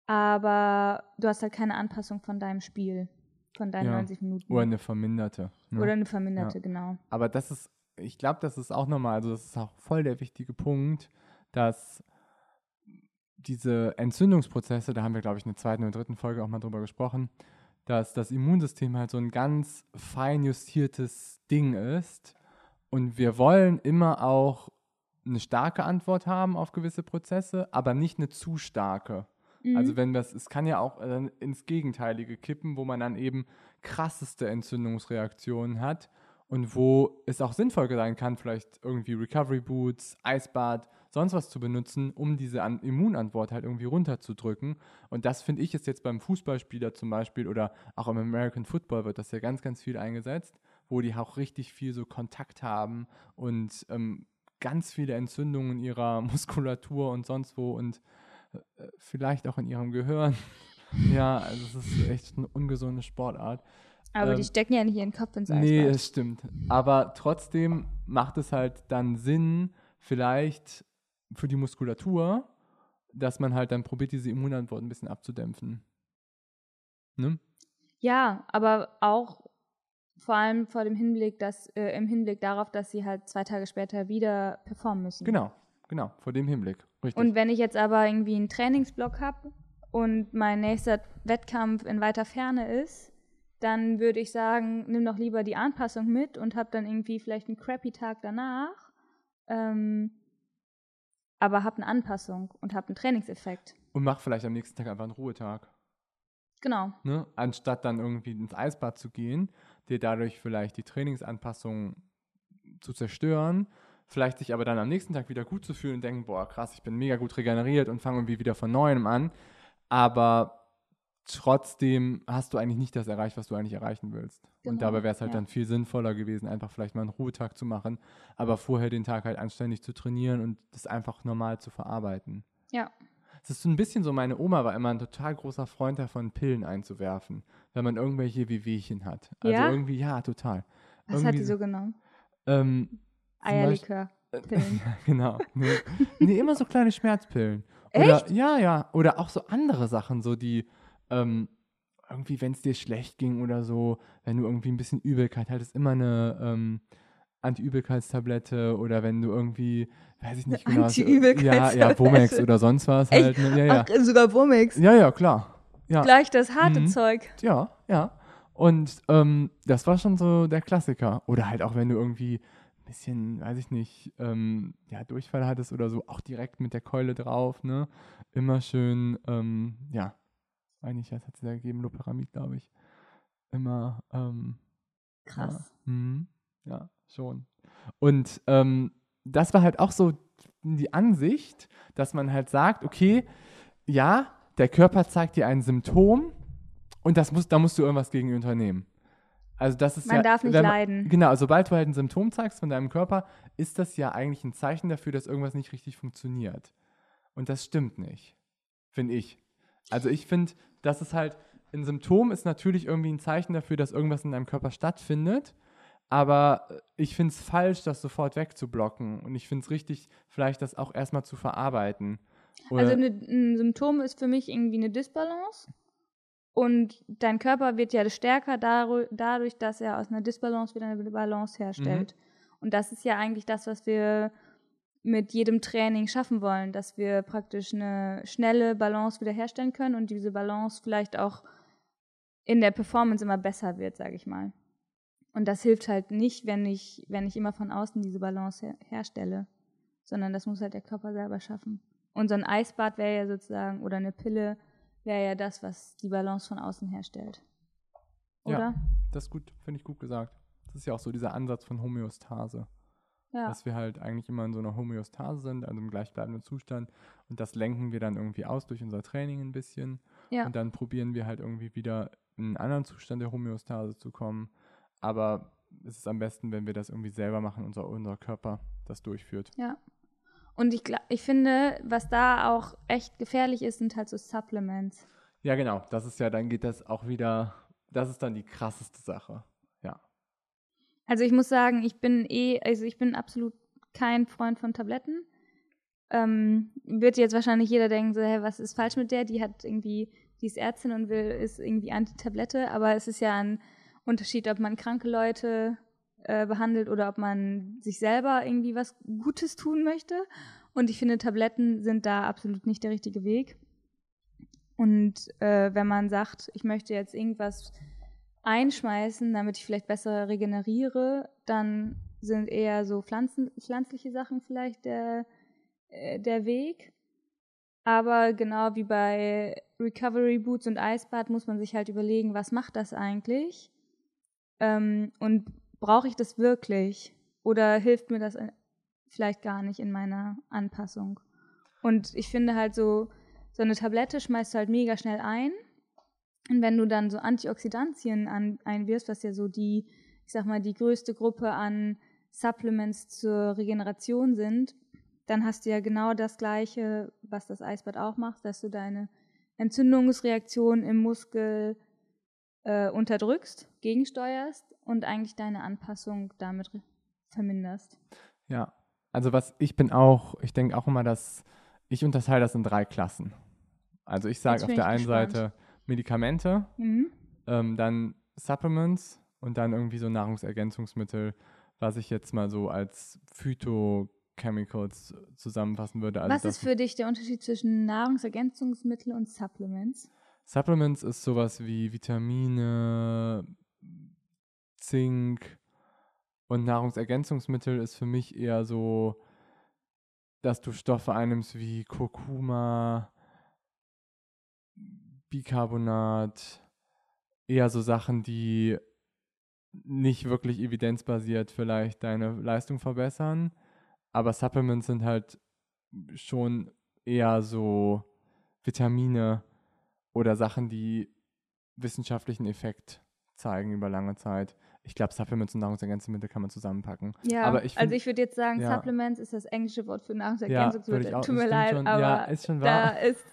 Aber du hast halt keine Anpassung von deinem Spiel, von deinen Ja. 90 Minuten. Oder eine verminderte. ne? Oder eine verminderte, Ja. genau. Aber das ist, ich glaube, das ist auch nochmal, also das ist auch voll der wichtige Punkt, dass diese Entzündungsprozesse, da haben wir, glaube ich, in der zweiten oder dritten Folge auch mal drüber gesprochen, dass das Immunsystem halt so ein ganz fein justiertes Ding ist. Und wir wollen immer auch eine starke Antwort haben auf gewisse Prozesse, aber nicht eine zu starke. Mhm. Also wenn das, es kann ja auch äh, ins Gegenteilige kippen, wo man dann eben krasseste Entzündungsreaktionen hat und wo es auch sinnvoll sein kann, vielleicht irgendwie Recovery Boots, Eisbad, sonst was zu benutzen, um diese An Immunantwort halt irgendwie runterzudrücken. Und das finde ich ist jetzt beim Fußballspieler zum Beispiel oder auch im American Football wird das ja ganz, ganz viel eingesetzt, wo die auch richtig viel so Kontakt haben und ähm, ganz viele Entzündungen in ihrer Muskulatur und sonst wo und äh, vielleicht auch in ihrem Gehirn. ja, also es ist echt eine ungesunde Sportart. Aber ähm, die stecken ja nicht ihren Kopf ins Eisbad. Nee, es stimmt. Aber trotzdem macht es halt dann Sinn, vielleicht für die Muskulatur, dass man halt dann probiert, diese Immunantwort ein bisschen abzudämpfen. Ne? Ja, aber auch vor allem vor dem Hinblick, dass, äh, im Hinblick darauf, dass sie halt zwei Tage später wieder performen müssen. Genau, genau, vor dem Hinblick. Richtig. Und wenn ich jetzt aber irgendwie einen Trainingsblock habe und mein nächster Wettkampf in weiter Ferne ist, dann würde ich sagen, nimm doch lieber die Anpassung mit und hab dann irgendwie vielleicht einen crappy Tag danach, ähm, aber hab eine Anpassung und hab einen Trainingseffekt. Und mach vielleicht am nächsten Tag einfach einen Ruhetag. Genau. Ne? Anstatt dann irgendwie ins Eisbad zu gehen, dir dadurch vielleicht die Trainingsanpassung zu zerstören, vielleicht sich aber dann am nächsten Tag wieder gut zu fühlen und denken, boah, krass, ich bin mega gut regeneriert und fange irgendwie wieder von neuem an. Aber trotzdem hast du eigentlich nicht das erreicht, was du eigentlich erreichen willst. Genau, Und dabei wäre es halt ja. dann viel sinnvoller gewesen, einfach vielleicht mal einen Ruhetag zu machen, aber vorher den Tag halt anständig zu trainieren und das einfach normal zu verarbeiten. Ja. Es ist so ein bisschen so, meine Oma war immer ein total großer Freund davon, Pillen einzuwerfen, wenn man irgendwelche Wehwehchen hat. Also Ja? irgendwie, ja, total. Was Irgendwie hat die so- genommen? Ähm, Eierlikör. Ja, genau. Nee. nee, immer so kleine Schmerzpillen. Echt? Oder, ja, ja. Oder auch so andere Sachen, so die, ähm, irgendwie, wenn es dir schlecht ging oder so, wenn du irgendwie ein bisschen Übelkeit hattest, immer eine ähm, Anti-Übelkeitstablette oder wenn du irgendwie, weiß ich nicht genau. Ja, ja, Womex oder sonst was halt. Ne? Ja, ja. Ach, sogar Womix. ja, ja, klar. Ja, Gleich das harte Mhm. Zeug. ja, ja. Und ähm, das war schon so der Klassiker. Oder halt auch, wenn du irgendwie ein bisschen, weiß ich nicht, ähm, ja, Durchfall hattest oder so, auch direkt mit der Keule drauf, ne? Immer schön, ähm, ja, eigentlich, was hat sie da gegeben? Loperamid, glaube ich. Immer, ähm, Krass. Ja, mhm. ja, schon. Und ähm, das war halt auch so die Ansicht, dass man halt sagt, okay, ja, der Körper zeigt dir ein Symptom und das muss, da musst du irgendwas gegen unternehmen. Also das ist Man ja, darf nicht man- leiden. Genau, sobald du halt ein Symptom zeigst von deinem Körper, ist das ja eigentlich ein Zeichen dafür, dass irgendwas nicht richtig funktioniert. Und das stimmt nicht, finde ich. Also ich finde, dass es halt, ein Symptom ist natürlich irgendwie ein Zeichen dafür, dass irgendwas in deinem Körper stattfindet. Aber ich finde es falsch, das sofort wegzublocken. Und ich finde es richtig, vielleicht das auch erstmal zu verarbeiten. Oder, Also ne, ein Symptom ist für mich irgendwie eine Disbalance. Und dein Körper wird ja stärker dadurch, dass er aus einer Disbalance wieder eine Balance herstellt. Und das ist ja eigentlich das, was wir mit jedem Training schaffen wollen, dass wir praktisch eine schnelle Balance wiederherstellen können und diese Balance vielleicht auch in der Performance immer besser wird, sage ich mal. Und das hilft halt nicht, wenn ich, wenn ich immer von außen diese Balance her herstelle, sondern das muss halt der Körper selber schaffen. Und so ein Eisbad wäre ja sozusagen, oder eine Pille wäre ja das, was die Balance von außen herstellt. Ja. Oder? das ist gut, finde ich gut gesagt. Das ist ja auch so dieser Ansatz von Homöostase. Ja. dass wir halt eigentlich immer in so einer Homöostase sind, also im gleichbleibenden Zustand. Und das lenken wir dann irgendwie aus durch unser Training ein bisschen. Ja. Und dann probieren wir halt irgendwie wieder in einen anderen Zustand der Homöostase zu kommen. Aber es ist am besten, wenn wir das irgendwie selber machen, unser, unser Körper das durchführt. Ja. Und ich, ich finde, was da auch echt gefährlich ist, sind halt so Supplements. Ja, genau. Das ist ja, dann geht das auch wieder, das ist dann die krasseste Sache. Ja. Also ich muss sagen, ich bin eh, also ich bin absolut kein Freund von Tabletten. Ähm, wird jetzt wahrscheinlich jeder denken, so, hä, was ist falsch mit der? Die hat irgendwie, die ist Ärztin und will, ist irgendwie Antitablette, aber es ist ja ein Unterschied, ob man kranke Leute äh, behandelt oder ob man sich selber irgendwie was Gutes tun möchte. Und ich finde, Tabletten sind da absolut nicht der richtige Weg. Und äh, wenn man sagt, ich möchte jetzt irgendwas einschmeißen, damit ich vielleicht besser regeneriere, dann sind eher so Pflanzen, pflanzliche Sachen vielleicht der, äh, der Weg. Aber genau wie bei Recovery Boots und Eisbad muss man sich halt überlegen, was macht das eigentlich? Ähm, und brauche ich das wirklich? Oder hilft mir das äh, vielleicht gar nicht in meiner Anpassung? Und ich finde halt so, so eine Tablette schmeißt du halt mega schnell ein. Und wenn du dann so Antioxidantien an, einwirfst, was ja so die, ich sag mal, die größte Gruppe an Supplements zur Regeneration sind, dann hast du ja genau das Gleiche, was das Eisbad auch macht, dass du deine Entzündungsreaktion im Muskel äh, unterdrückst, gegensteuerst und eigentlich deine Anpassung damit verminderst. Ja. Also was ich bin auch, ich denke auch immer, dass ich unterteile das in drei Klassen. Also ich sage auf der einen gespannt. Seite Medikamente, Mhm. ähm, dann Supplements und dann irgendwie so Nahrungsergänzungsmittel, was ich jetzt mal so als Phytochemicals zusammenfassen würde. Also was ist für dich der Unterschied zwischen Nahrungsergänzungsmittel und Supplements? Supplements ist sowas wie Vitamine, Zink und Nahrungsergänzungsmittel ist für mich eher so, dass du Stoffe einnimmst wie Kurkuma, Bicarbonat, eher so Sachen, die nicht wirklich evidenzbasiert vielleicht deine Leistung verbessern. Aber Supplements sind halt schon eher so Vitamine oder Sachen, die wissenschaftlichen Effekt zeigen über lange Zeit. Ich glaube, Supplements und Nahrungsergänzungsmittel kann man zusammenpacken. Ja, Aber ich also find- ich würde jetzt sagen, ja. Supplements ist das englische Wort für Ja, Nahrungsergänzungsmittel. auch- Tut mir leid, schon. aber Ja, ist schon da wahr. ist,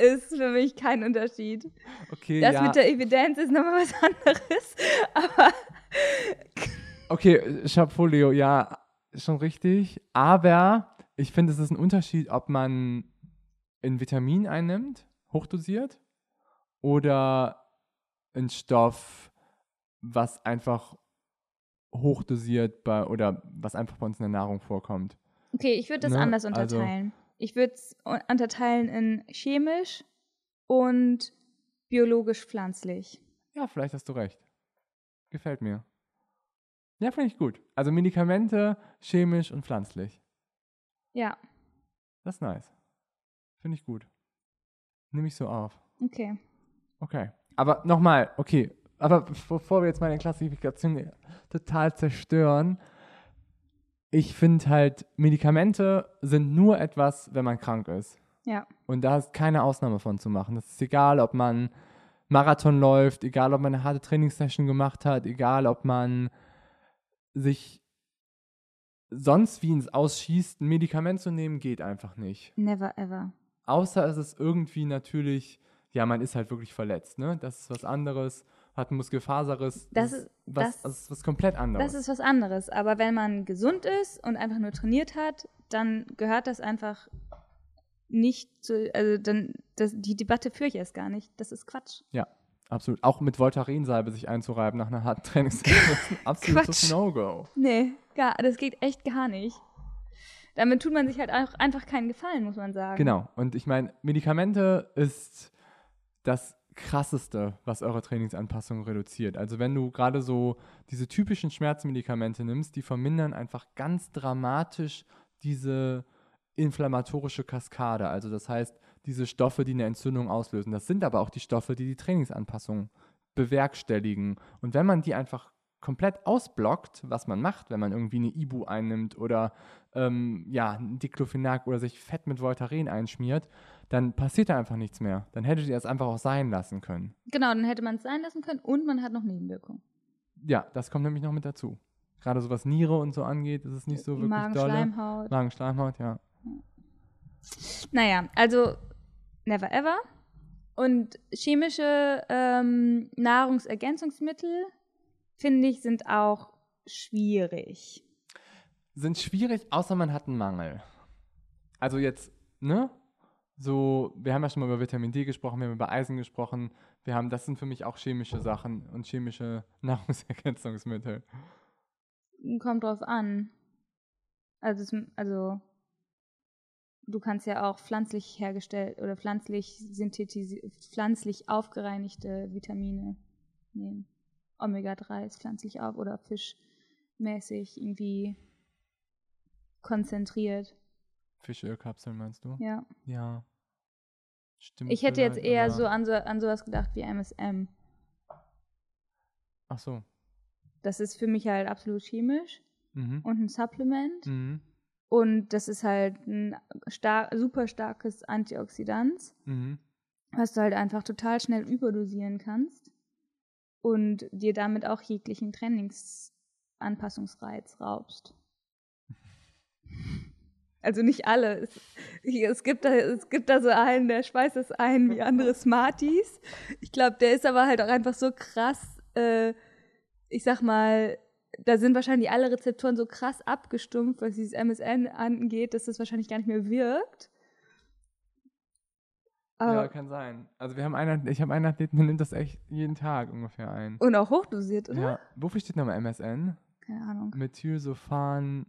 ist für mich kein Unterschied. Okay, Das ja. mit der Evidenz ist nochmal was anderes. Aber Okay, Chapeau, Leo, ja, schon richtig. Aber ich finde, es ist ein Unterschied, ob man ein Vitamin einnimmt, hochdosiert, oder ein Stoff, was einfach hochdosiert bei, oder was einfach bei uns in der Nahrung vorkommt. okay, ich würde das Ne, anders also- unterteilen. Ich würde es unterteilen in chemisch und biologisch-pflanzlich. Ja, vielleicht hast du recht. Gefällt mir. Ja, finde ich gut. Also Medikamente, chemisch und pflanzlich. Ja, Das ist nice. Finde ich gut. Nehme ich so auf. okay. Okay. Aber nochmal, okay, aber bevor wir jetzt meine Klassifikation total zerstören, ich finde halt, Medikamente sind nur etwas, wenn man krank ist. Ja. Und da ist keine Ausnahme von zu machen. Das ist egal, ob man Marathon läuft, egal, ob man eine harte Trainingssession gemacht hat, egal, ob man sich sonst wie ins Ausschießt, ein Medikament zu nehmen, geht einfach nicht. Never ever. Außer es ist irgendwie natürlich, ja, man ist halt wirklich verletzt, ne? Das ist was anderes, hat Muskelfaserriss. Das ist- was, das- ist was komplett anderes. Das ist was anderes. Aber wenn man gesund ist und einfach nur trainiert hat, dann gehört das einfach nicht zu, also dann, das, die Debatte führe ich erst gar nicht. Das ist Quatsch. Ja, absolut. Auch mit Voltarensalbe sich einzureiben nach einer harten Trainingssession ist ein absolutes. No-Go. Nee, gar, das geht echt gar nicht. Damit tut man sich halt auch einfach keinen Gefallen, muss man sagen. Genau. Und ich meine, Medikamente ist das krasseste, was eure Trainingsanpassung reduziert. Also wenn du gerade so diese typischen Schmerzmedikamente nimmst, die vermindern einfach ganz dramatisch diese inflammatorische Kaskade. Also das heißt, diese Stoffe, die eine Entzündung auslösen. Das sind aber auch die Stoffe, die die Trainingsanpassung bewerkstelligen. Und wenn man die einfach komplett ausblockt, was man macht, wenn man irgendwie eine Ibu einnimmt oder ähm, ja, ein Diclofenac oder sich fett mit Voltaren einschmiert, dann passiert da einfach nichts mehr. Dann hättet ihr es einfach auch sein lassen können. Genau, dann hätte man es sein lassen können und man hat noch Nebenwirkungen. Ja, das kommt nämlich noch mit dazu. Gerade so was Niere und so angeht, ist es nicht so wirklich Magen, dolle. Schleimhaut. Magen, Schleimhaut, ja. Naja, also never ever. Und chemische ähm, Nahrungsergänzungsmittel, finde ich, sind auch schwierig. Sind schwierig, außer man hat einen Mangel. Also jetzt, ne? So, wir haben ja schon mal über Vitamin D gesprochen, wir haben über Eisen gesprochen. Wir haben, das sind für mich auch chemische Sachen und chemische Nahrungsergänzungsmittel. Kommt drauf an. Also, also du kannst ja auch pflanzlich hergestellt oder pflanzlich synthetisiert, pflanzlich aufgereinigte Vitamine nehmen. Omega-3 ist pflanzlich auf oder fischmäßig irgendwie konzentriert. Fischölkapseln meinst du? Ja. Ja. Stimmt. Ich hätte jetzt eher so an, so an sowas gedacht wie MSM. Ach so. Das ist für mich halt absolut chemisch Mhm. und ein Supplement. Mhm. Und das ist halt ein star super starkes Antioxidant, Mhm. was du halt einfach total schnell überdosieren kannst und dir damit auch jeglichen Trainingsanpassungsreiz raubst. Also nicht alle. Es, es, gibt da, es gibt da so einen, der schweißt es ein wie andere Smarties. Ich glaube, der ist aber halt auch einfach so krass, äh, ich sag mal, da sind wahrscheinlich alle Rezeptoren so krass abgestumpft, was dieses MSN angeht, dass das wahrscheinlich gar nicht mehr wirkt. Aber, ja, kann sein. Also wir haben einen, ich habe einen Athleten, der nimmt das echt jeden Tag ungefähr ein. und auch hochdosiert, oder? Ja. Wofür steht nochmal MSN? Keine Ahnung. Methylsulfan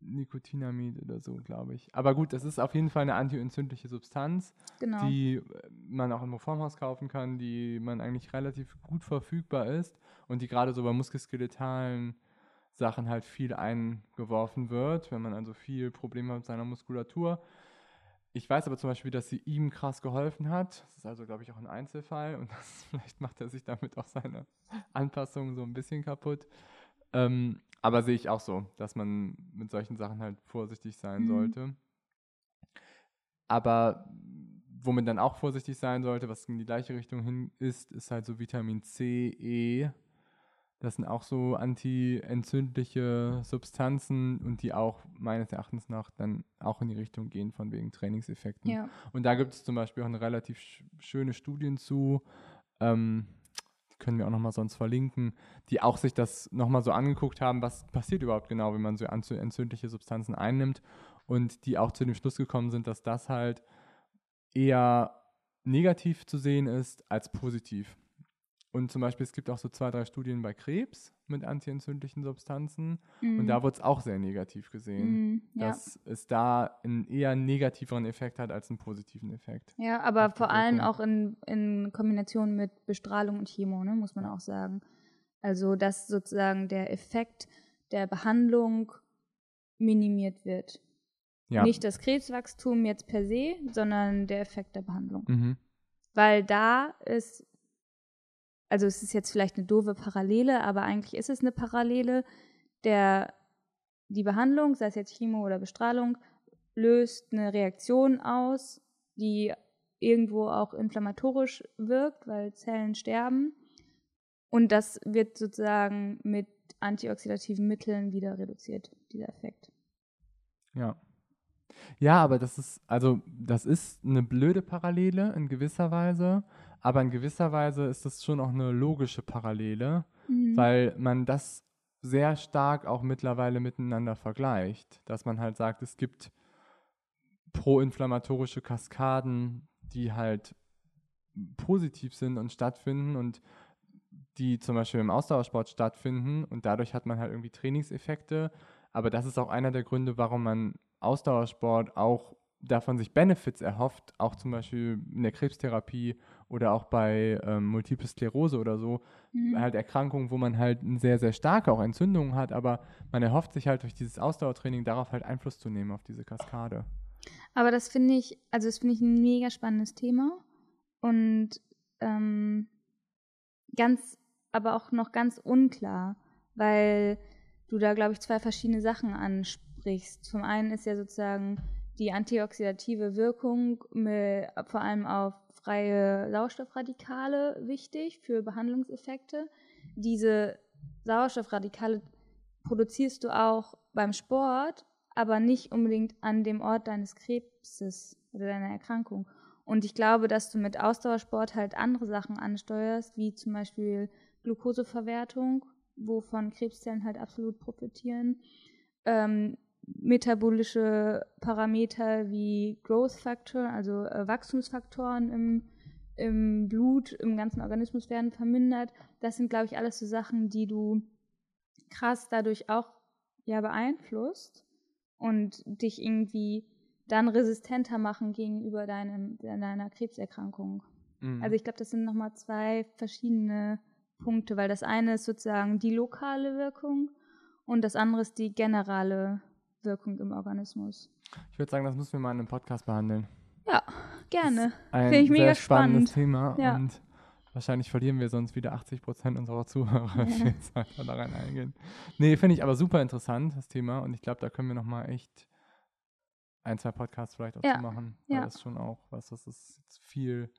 Nicotinamid oder so, glaube ich. Aber gut, das ist auf jeden Fall eine antientzündliche Substanz, Genau. die man auch im Reformhaus kaufen kann, die man eigentlich relativ gut verfügbar ist und die gerade so bei muskuloskeletalen Sachen halt viel eingeworfen wird, wenn man also viel Probleme hat mit seiner Muskulatur. Ich weiß aber zum Beispiel, dass sie ihm krass geholfen hat. Das ist also, glaube ich, auch ein Einzelfall und das, vielleicht macht er sich damit auch seine Anpassungen so ein bisschen kaputt. Ähm, aber sehe ich auch so, dass man mit solchen Sachen halt vorsichtig sein Mhm. sollte. Aber womit dann auch vorsichtig sein sollte, was in die gleiche Richtung hin ist, ist halt so Vitamin C, E. Das sind auch so anti-entzündliche Substanzen und die auch meines Erachtens nach dann auch in die Richtung gehen von wegen Trainingseffekten. ja. Und da gibt es zum Beispiel auch eine relativ sch schöne Studien zu, ähm, die können wir auch nochmal sonst verlinken, die auch sich das nochmal so angeguckt haben, was passiert überhaupt genau, wenn man so entzündliche Substanzen einnimmt und die auch zu dem Schluss gekommen sind, dass das halt eher negativ zu sehen ist als positiv. Und zum Beispiel, es gibt auch so zwei, drei Studien bei Krebs mit antientzündlichen Substanzen und Mhm. da wurde es auch sehr negativ gesehen Mhm. ja. dass es da einen eher negativeren Effekt hat als einen positiven Effekt. Ja, aber vor allem auch in, in Kombination mit Bestrahlung und Chemo, ne, muss man auch sagen. Also, dass sozusagen der Effekt der Behandlung minimiert wird. Ja. Nicht das Krebswachstum jetzt per se, sondern der Effekt der Behandlung. Mhm. Weil da ist also es ist jetzt vielleicht eine doofe Parallele, aber eigentlich ist es eine Parallele, der die Behandlung, sei es jetzt Chemo oder Bestrahlung, löst eine Reaktion aus, die irgendwo auch inflammatorisch wirkt, weil Zellen sterben. Und das wird sozusagen mit antioxidativen Mitteln wieder reduziert, dieser Effekt. Ja. Ja, aber das ist, also das ist eine blöde Parallele in gewisser Weise, aber in gewisser Weise ist das schon auch eine logische Parallele, mhm. weil man das sehr stark auch mittlerweile miteinander vergleicht, dass man halt sagt, es gibt proinflammatorische Kaskaden, die halt positiv sind und stattfinden und die zum Beispiel im Ausdauersport stattfinden und dadurch hat man halt irgendwie Trainingseffekte. Aber das ist auch einer der Gründe, warum man Ausdauersport auch davon sich Benefits erhofft, auch zum Beispiel in der Krebstherapie oder auch bei ähm, Multiple Sklerose oder so, mhm. halt Erkrankungen, wo man halt sehr, sehr starke auch Entzündungen hat, aber man erhofft sich halt durch dieses Ausdauertraining darauf halt Einfluss zu nehmen, auf diese Kaskade. Aber das finde ich, also das finde ich ein mega spannendes Thema und ähm, ganz, aber auch noch ganz unklar, weil du da, glaube ich, zwei verschiedene Sachen ansprichst. Zum einen ist ja sozusagen die antioxidative Wirkung mit, vor allem auf freie Sauerstoffradikale wichtig für Behandlungseffekte. Diese Sauerstoffradikale produzierst du auch beim Sport, aber nicht unbedingt an dem Ort deines Krebses oder deiner Erkrankung. Und ich glaube, dass du mit Ausdauersport halt andere Sachen ansteuerst, wie zum Beispiel Glukoseverwertung, wovon Krebszellen halt absolut profitieren. Ähm, metabolische Parameter wie Growth Factor, also äh, Wachstumsfaktoren im, im Blut, im ganzen Organismus werden vermindert. Das sind, glaube ich, alles so Sachen, die du krass dadurch auch ja beeinflusst und dich irgendwie dann resistenter machen gegenüber deinem, deiner Krebserkrankung. Mhm. Also ich glaube, das sind nochmal zwei verschiedene Punkte, weil das eine ist sozusagen die lokale Wirkung und das andere ist die generale Wirkung im Organismus. Ich würde sagen, das müssen wir mal in einem Podcast behandeln. Ja, gerne. Finde ich mega spannend. Thema ja. und wahrscheinlich verlieren wir sonst wieder 80 Prozent unserer Zuhörer, wenn wir jetzt weiter da rein eingehen. Nee, finde ich aber super interessant, das Thema und ich glaube, da können wir nochmal echt ein, zwei Podcasts vielleicht auch ja. zu machen, weil ja. das schon auch was, das ist viel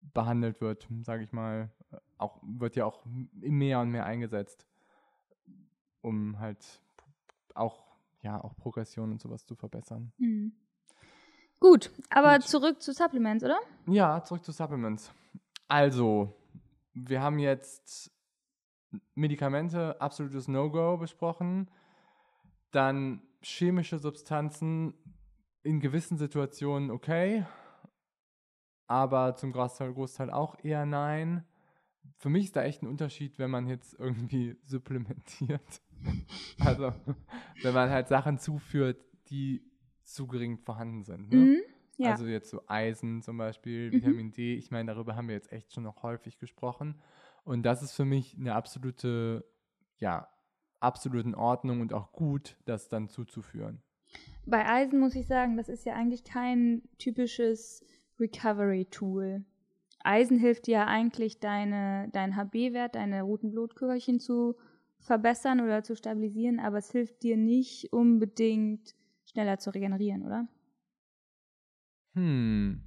behandelt wird, sage ich mal, auch wird ja auch mehr und mehr eingesetzt, um halt auch ja, auch Progression und sowas zu verbessern. Mhm. Gut, aber Gut. zurück zu Supplements, oder? Ja, zurück zu Supplements. Also, wir haben jetzt Medikamente, absolutes No-Go besprochen. Dann chemische Substanzen in gewissen Situationen okay, aber zum Großteil, Großteil auch eher nein. Für mich ist da echt ein Unterschied, wenn man jetzt irgendwie supplementiert also, wenn man halt Sachen zuführt, die zu gering vorhanden sind. Ne? Mhm, ja. Also jetzt so Eisen zum Beispiel, mhm. Vitamin D. Ich meine, darüber haben wir jetzt echt schon noch häufig gesprochen. Und das ist für mich eine absolute, ja, absolut in Ordnung und auch gut, das dann zuzuführen. Bei Eisen muss ich sagen, das ist ja eigentlich kein typisches Recovery-Tool. Eisen hilft dir ja eigentlich, deine, deinen HB-Wert, deine roten Blutkörperchen zu verbessern oder zu stabilisieren, aber es hilft dir nicht unbedingt schneller zu regenerieren, oder? Hm.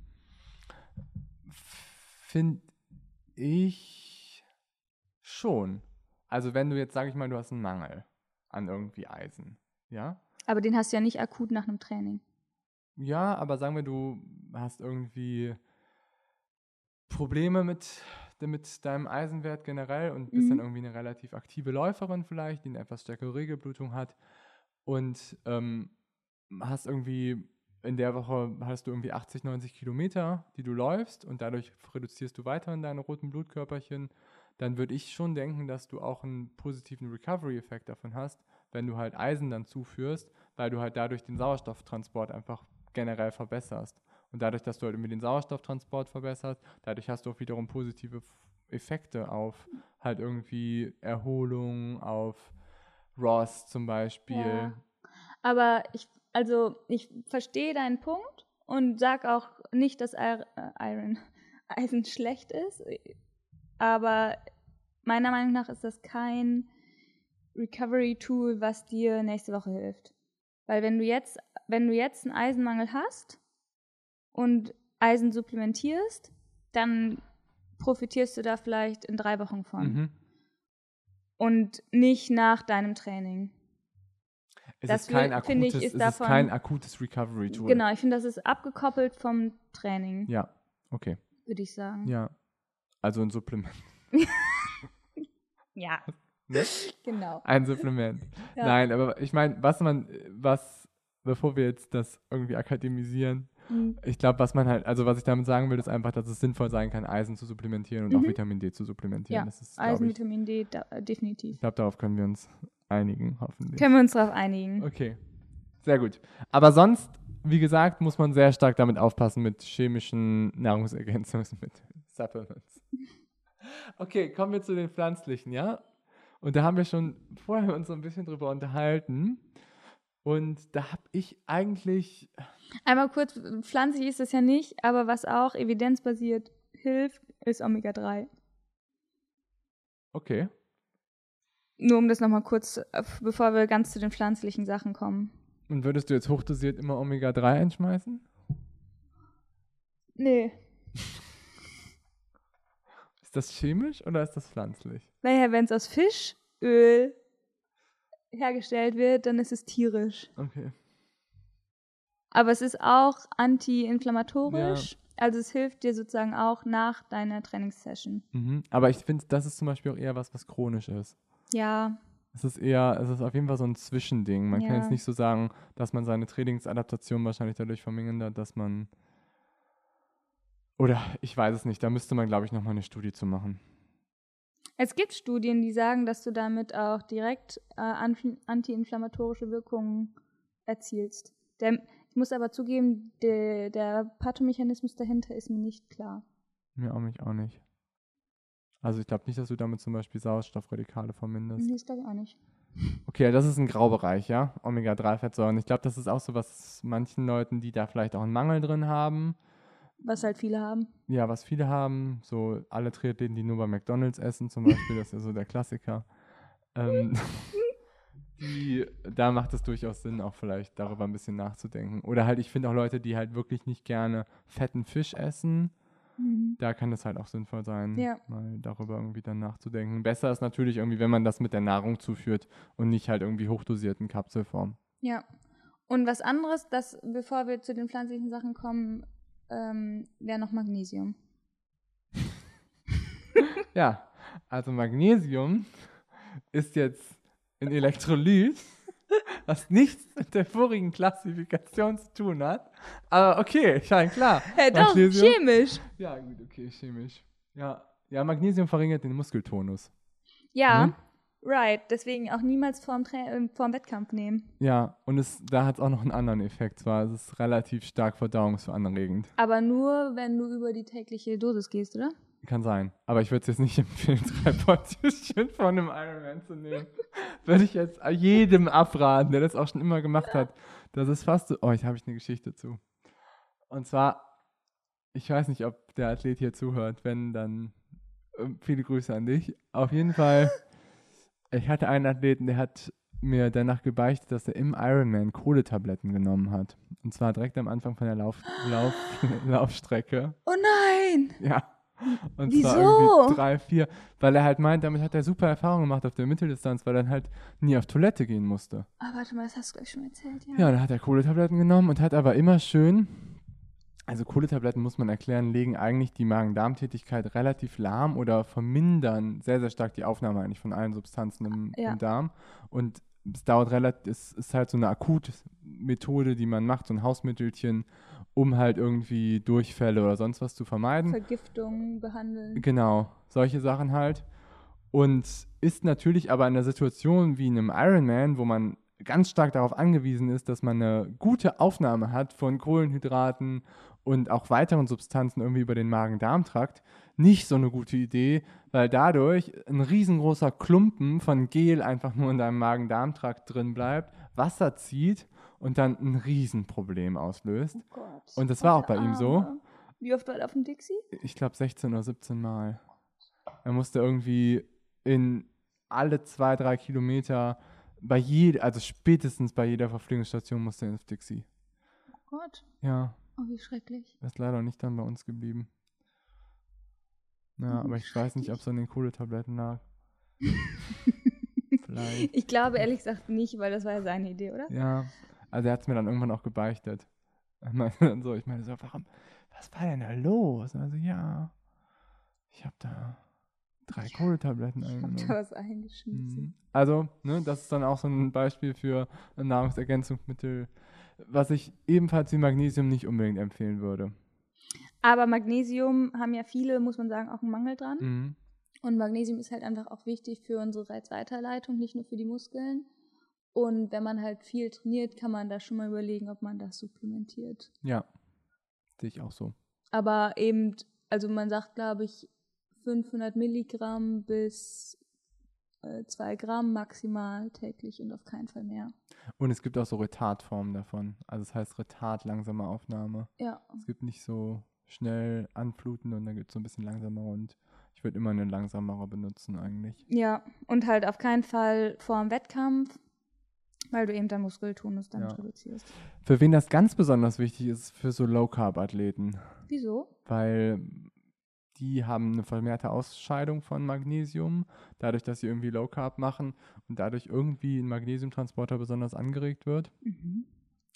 Finde ich schon. Also wenn du jetzt, sage ich mal, du hast einen Mangel an irgendwie Eisen, ja? Aber den hast du ja nicht akut nach einem Training. Ja, aber sagen wir, du hast irgendwie Probleme mit mit deinem Eisenwert generell und bist mhm. dann irgendwie eine relativ aktive Läuferin vielleicht, die eine etwas stärkere Regelblutung hat und ähm, hast irgendwie in der Woche hast du irgendwie 80, 90 Kilometer, die du läufst und dadurch reduzierst du weiterhin deine roten Blutkörperchen, dann würde ich schon denken, dass du auch einen positiven Recovery-Effekt davon hast, wenn du halt Eisen dann zuführst, weil du halt dadurch den Sauerstofftransport einfach generell verbesserst. Und dadurch, dass du halt irgendwie den Sauerstofftransport verbesserst, dadurch hast du auch wiederum positive Effekte auf halt irgendwie Erholung, auf Ross zum Beispiel. Ja. Aber ich, also ich verstehe deinen Punkt und sag auch nicht, dass Iron, Eisen schlecht ist. aber meiner Meinung nach ist das kein Recovery-Tool, was dir nächste Woche hilft. Weil wenn du jetzt, wenn du jetzt einen Eisenmangel hast und Eisen supplementierst, dann profitierst du da vielleicht in drei Wochen von. Mhm. Und nicht nach deinem Training. Es, Das ist kein will- finde ich, akutes, ist davon- ist kein akutes Recovery-Tool. Genau, ich finde, das ist abgekoppelt vom Training, Ja, okay. würde ich sagen. Ja. Also ein Supplement. Ja, Ne? genau. Ein Supplement. Ja. Nein, aber ich meine, was man, was, bevor wir jetzt das irgendwie akademisieren, Mhm. ich glaube, was man halt, also was ich damit sagen will, ist einfach, dass es sinnvoll sein kann, Eisen zu supplementieren und auch Mhm. Vitamin D zu supplementieren. Ja, Das ist, Eisen, ich, Vitamin D, da, definitiv. ich glaube, darauf können wir uns einigen, hoffentlich. Können wir uns darauf einigen. Okay, sehr gut. Aber sonst, wie gesagt, muss man sehr stark damit aufpassen mit chemischen Nahrungsergänzungsmitteln, Supplements. Okay, kommen wir zu den pflanzlichen, ja? Und da haben wir schon vorher uns so ein bisschen drüber unterhalten. Und da habe ich eigentlich, Einmal kurz, pflanzlich ist das ja nicht, aber was auch evidenzbasiert hilft, ist Omega-3. okay, Nur um das nochmal kurz, äh, bevor wir ganz zu den pflanzlichen Sachen kommen. und würdest du jetzt hochdosiert immer Omega-3 einschmeißen? Nee. Ist das chemisch oder ist das pflanzlich? Naja, wenn es aus Fischöl hergestellt wird, dann ist es tierisch. Okay. Aber es ist auch anti-inflammatorisch. Also es hilft dir sozusagen auch nach deiner Trainingssession. Mhm. Aber ich finde, das ist zum Beispiel auch eher was, was chronisch ist. Ja, Es ist eher, es ist auf jeden Fall so ein Zwischending. Man kann Ja. jetzt nicht so sagen, dass man seine Trainingsadaptation wahrscheinlich dadurch vermindert, dass man. Oder ich weiß es nicht, da müsste man, glaube ich, nochmal eine Studie zu machen. Es gibt Studien, die sagen, dass du damit auch direkt äh, anti- anti-inflammatorische Wirkungen erzielst. Der, ich muss aber zugeben, der, der Pathomechanismus dahinter ist mir nicht klar. Mir auch mich auch nicht. Also ich glaube nicht, dass du damit zum Beispiel Sauerstoffradikale verminderst. Nee, das glaube ich auch nicht. Okay, das ist ein Graubereich, ja? Omega-3-Fettsäuren. Ich glaube, das ist auch so was manchen Leuten, die da vielleicht auch einen Mangel drin haben. Was halt viele haben. Ja, was viele haben, so alle Triathleten, die nur bei McDonalds essen zum Beispiel, das ist ja so der Klassiker. Ähm, die, da macht es durchaus Sinn, auch vielleicht darüber ein bisschen nachzudenken. Oder halt, ich finde auch Leute, die halt wirklich nicht gerne fetten Fisch essen, Mhm. da kann es halt auch sinnvoll sein, Ja. mal darüber irgendwie dann nachzudenken. Besser ist natürlich irgendwie, wenn man das mit der Nahrung zuführt und nicht halt irgendwie hochdosiert in Kapselform. Ja. Und was anderes, das, bevor wir zu den pflanzlichen Sachen kommen, ähm, wäre noch Magnesium. Ja, also Magnesium ist jetzt ein Elektrolyt, was nichts mit der vorigen Klassifikation zu tun hat. Aber okay, scheint klar. Hey, doch, Magnesium- chemisch. Ja, gut, okay, chemisch. Ja, ja Magnesium verringert den Muskeltonus. Ja, Mhm. Right. Deswegen auch niemals vorm, Tra äh, vorm Wettkampf nehmen. Ja, und es, da hat es auch noch einen anderen Effekt. Zwar ist es relativ stark verdauungsanregend. Aber nur, wenn du über die tägliche Dosis gehst, oder? Kann sein. Aber ich würde es jetzt nicht empfehlen, drei Portierchen von einem Ironman zu nehmen. Würde ich jetzt jedem abraten, der das auch schon immer gemacht hat. Das ist fast so. Oh, ich habe ich eine Geschichte zu. Und zwar, ich weiß nicht, ob der Athlet hier zuhört. Wenn, dann äh, viele Grüße an dich. Auf jeden Fall, ich hatte einen Athleten, der hat mir danach gebeichtet, dass er im Ironman Kohletabletten genommen hat. Und zwar direkt am Anfang von der Lauf, Lauf, Laufstrecke. Oh nein! Ja. Und Wieso? zwar irgendwie drei, vier. Weil er halt meint, damit hat er super Erfahrungen gemacht auf der Mitteldistanz, weil er dann halt nie auf Toilette gehen musste. Ah, warte mal, das hast du gleich schon erzählt, ja. Ja, dann hat er Kohletabletten genommen und hat aber immer schön. Also Kohletabletten muss man erklären, legen eigentlich die Magen-Darm-Tätigkeit relativ lahm oder vermindern sehr, sehr stark die Aufnahme eigentlich von allen Substanzen im, Ja. im Darm. Und es dauert relativ, es ist halt so eine Akutmethode, die man macht, so ein Hausmittelchen, um halt irgendwie Durchfälle oder sonst was zu vermeiden. Vergiftung behandeln. Genau, solche Sachen halt. Und ist natürlich aber in einer Situation wie in einem Ironman, wo man ganz stark darauf angewiesen ist, dass man eine gute Aufnahme hat von Kohlenhydraten und auch weiteren Substanzen irgendwie über den Magen-Darm-Trakt, nicht so eine gute Idee, weil dadurch ein riesengroßer Klumpen von Gel einfach nur in deinem Magen-Darm-Trakt drin bleibt, Wasser zieht und dann ein Riesenproblem auslöst. Oh Gott. Und das war auch bei der ihm so. Arme. Wie oft war er auf dem Dixie? Ich glaube 16 oder 17 Mal. Er musste irgendwie in alle zwei, drei Kilometer bei jeder, also spätestens bei jeder Verpflegungsstation musste er ins Dixie. Oh Gott, Ja, oh, wie schrecklich. er ist leider nicht dann bei uns geblieben. Ja, Oh, aber ich weiß nicht, ob es an den Kohletabletten lag. Vielleicht. Ich glaube ehrlich gesagt nicht, weil das war ja seine Idee, oder? Ja, also er hat es mir dann irgendwann auch gebeichtet. Er meinte dann so, ich meine so, warum, was war denn da los? Also ja, ich habe da drei Kohletabletten Ich hab da eingenommen. was eingeschmissen. Mhm. Also, ne, das ist dann auch so ein Beispiel für ein Nahrungsergänzungsmittel, was ich ebenfalls wie Magnesium nicht unbedingt empfehlen würde. Aber Magnesium haben ja viele, muss man sagen, auch einen Mangel dran. Mhm. Und Magnesium ist halt einfach auch wichtig für unsere Reizweiterleitung, nicht nur für die Muskeln. Und wenn man halt viel trainiert, kann man da schon mal überlegen, ob man das supplementiert. Ja, sehe ich auch so. Aber eben, also man sagt, glaube ich, 500 Milligramm bis 2 Gramm maximal täglich und auf keinen Fall mehr. Und es gibt auch so Retardformen davon. Also es heißt Retard, langsame Aufnahme. Ja, Es gibt nicht so schnell anfluten und dann gibt es so ein bisschen langsamer und ich würde immer eine langsamere benutzen eigentlich. ja. Und halt auf keinen Fall vor dem Wettkampf, weil du eben deinen Muskeltonus dann Ja. reduzierst. Für wen das ganz besonders wichtig ist, für so Low-Carb-Athleten. Wieso? weil die haben eine vermehrte Ausscheidung von Magnesium, dadurch, dass sie irgendwie Low Carb machen und dadurch irgendwie ein Magnesiumtransporter besonders angeregt wird. Mhm.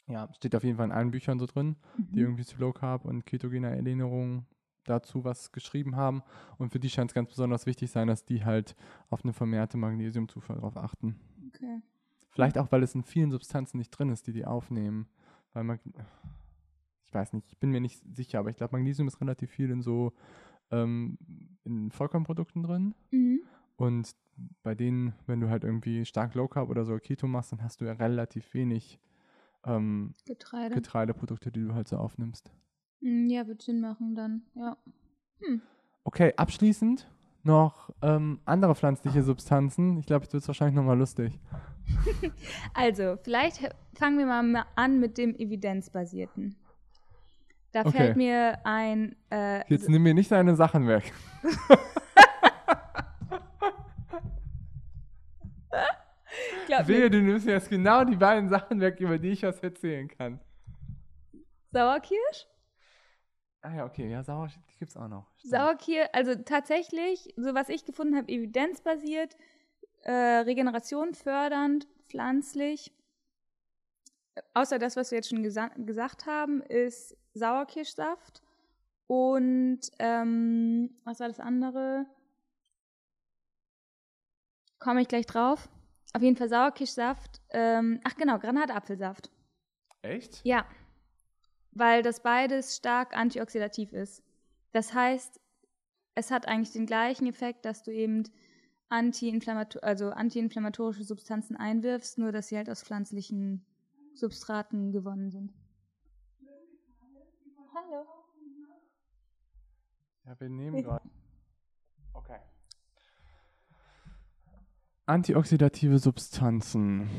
Ja, steht auf jeden Fall in allen Büchern so drin, die irgendwie zu Low Carb und ketogener Ernährung dazu was geschrieben haben. Und für die scheint es ganz besonders wichtig sein, dass die halt auf eine vermehrte Magnesiumzufuhr darauf achten. Okay. Vielleicht auch, weil es in vielen Substanzen nicht drin ist, die die aufnehmen. Weil Mag ich weiß nicht, ich bin mir nicht sicher, aber ich glaube, Magnesium ist relativ viel in so ähm, in Vollkornprodukten drin. Mhm. Und bei denen, wenn du halt irgendwie stark Low Carb oder so Keto machst, dann hast du ja relativ wenig ähm, Getreide. Getreideprodukte, die du halt so aufnimmst. Mm, Ja, wird Sinn machen dann, ja. Okay, abschließend noch ähm, andere pflanzliche Substanzen. Ich glaube, jetzt wird es wahrscheinlich nochmal lustig. Also, vielleicht fangen wir mal ma- an mit dem Evidenzbasierten. Da Okay. fällt mir ein, äh, Jetzt nimm mir nicht deine Sachen weg. glaub Wehe, du nimmst mir jetzt genau die beiden Sachen weg, über die ich was erzählen kann. Sauerkirsch? Ah ja, okay, ja, Sauer, die gibt's auch noch. Sauerkirsch, also tatsächlich, so was ich gefunden habe, evidenzbasiert, äh, Regeneration fördernd, pflanzlich. Außer das, was wir jetzt schon gesa gesagt haben, ist Sauerkirschsaft. Und ähm, was war das andere? Komme ich gleich drauf. Auf jeden Fall Sauerkirschsaft. Ähm, ach genau, Granatapfelsaft. Echt? Ja, weil das beides stark antioxidativ ist. Das heißt, es hat eigentlich den gleichen Effekt, dass du eben antiinflammator also antiinflammatorische Substanzen einwirfst, nur dass sie halt aus pflanzlichen Substraten gewonnen sind. Hallo. Ja, wir nehmen gerade. Okay. Antioxidative Substanzen.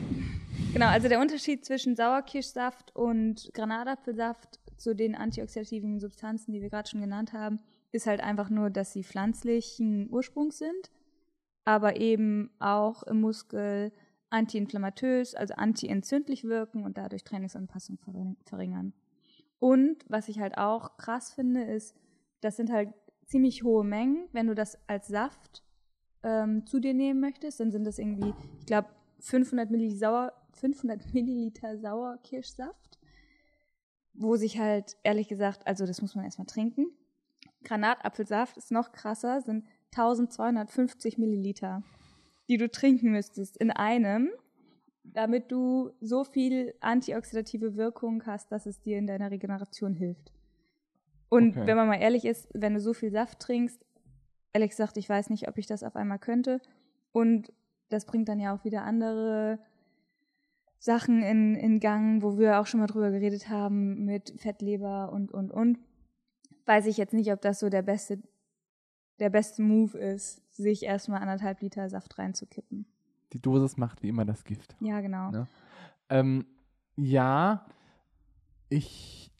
Genau, also der Unterschied zwischen Sauerkirschsaft und Granatapfelsaft zu den antioxidativen Substanzen, die wir gerade schon genannt haben, ist halt einfach nur, dass sie pflanzlichen Ursprungs sind, aber eben auch im Muskel antiinflammatös, also antientzündlich wirken und dadurch Trainingsanpassung verring- verringern. Und was ich halt auch krass finde, ist, das sind halt ziemlich hohe Mengen. Wenn du das als Saft ähm, zu dir nehmen möchtest, dann sind das irgendwie, ich glaube, 500 Milliliter, Sauer, 500 Milliliter Sauerkirschsaft, wo sich halt, ehrlich gesagt, also das muss man erstmal trinken. Granatapfelsaft ist noch krasser, sind 1250 Milliliter, die du trinken müsstest in einem, damit du so viel antioxidative Wirkung hast, dass es dir in deiner Regeneration hilft. Und Okay. wenn man mal ehrlich ist, wenn du so viel Saft trinkst, ehrlich gesagt, ich weiß nicht, ob ich das auf einmal könnte. Und das bringt dann ja auch wieder andere Sachen in, in Gang, wo wir auch schon mal drüber geredet haben, mit Fettleber und, und, und. Weiß ich jetzt nicht, ob das so der beste, der beste Move ist, sich erstmal anderthalb Liter Saft reinzukippen. Die Dosis macht wie immer das Gift. Ja, genau. Ne? Ähm, ja, ich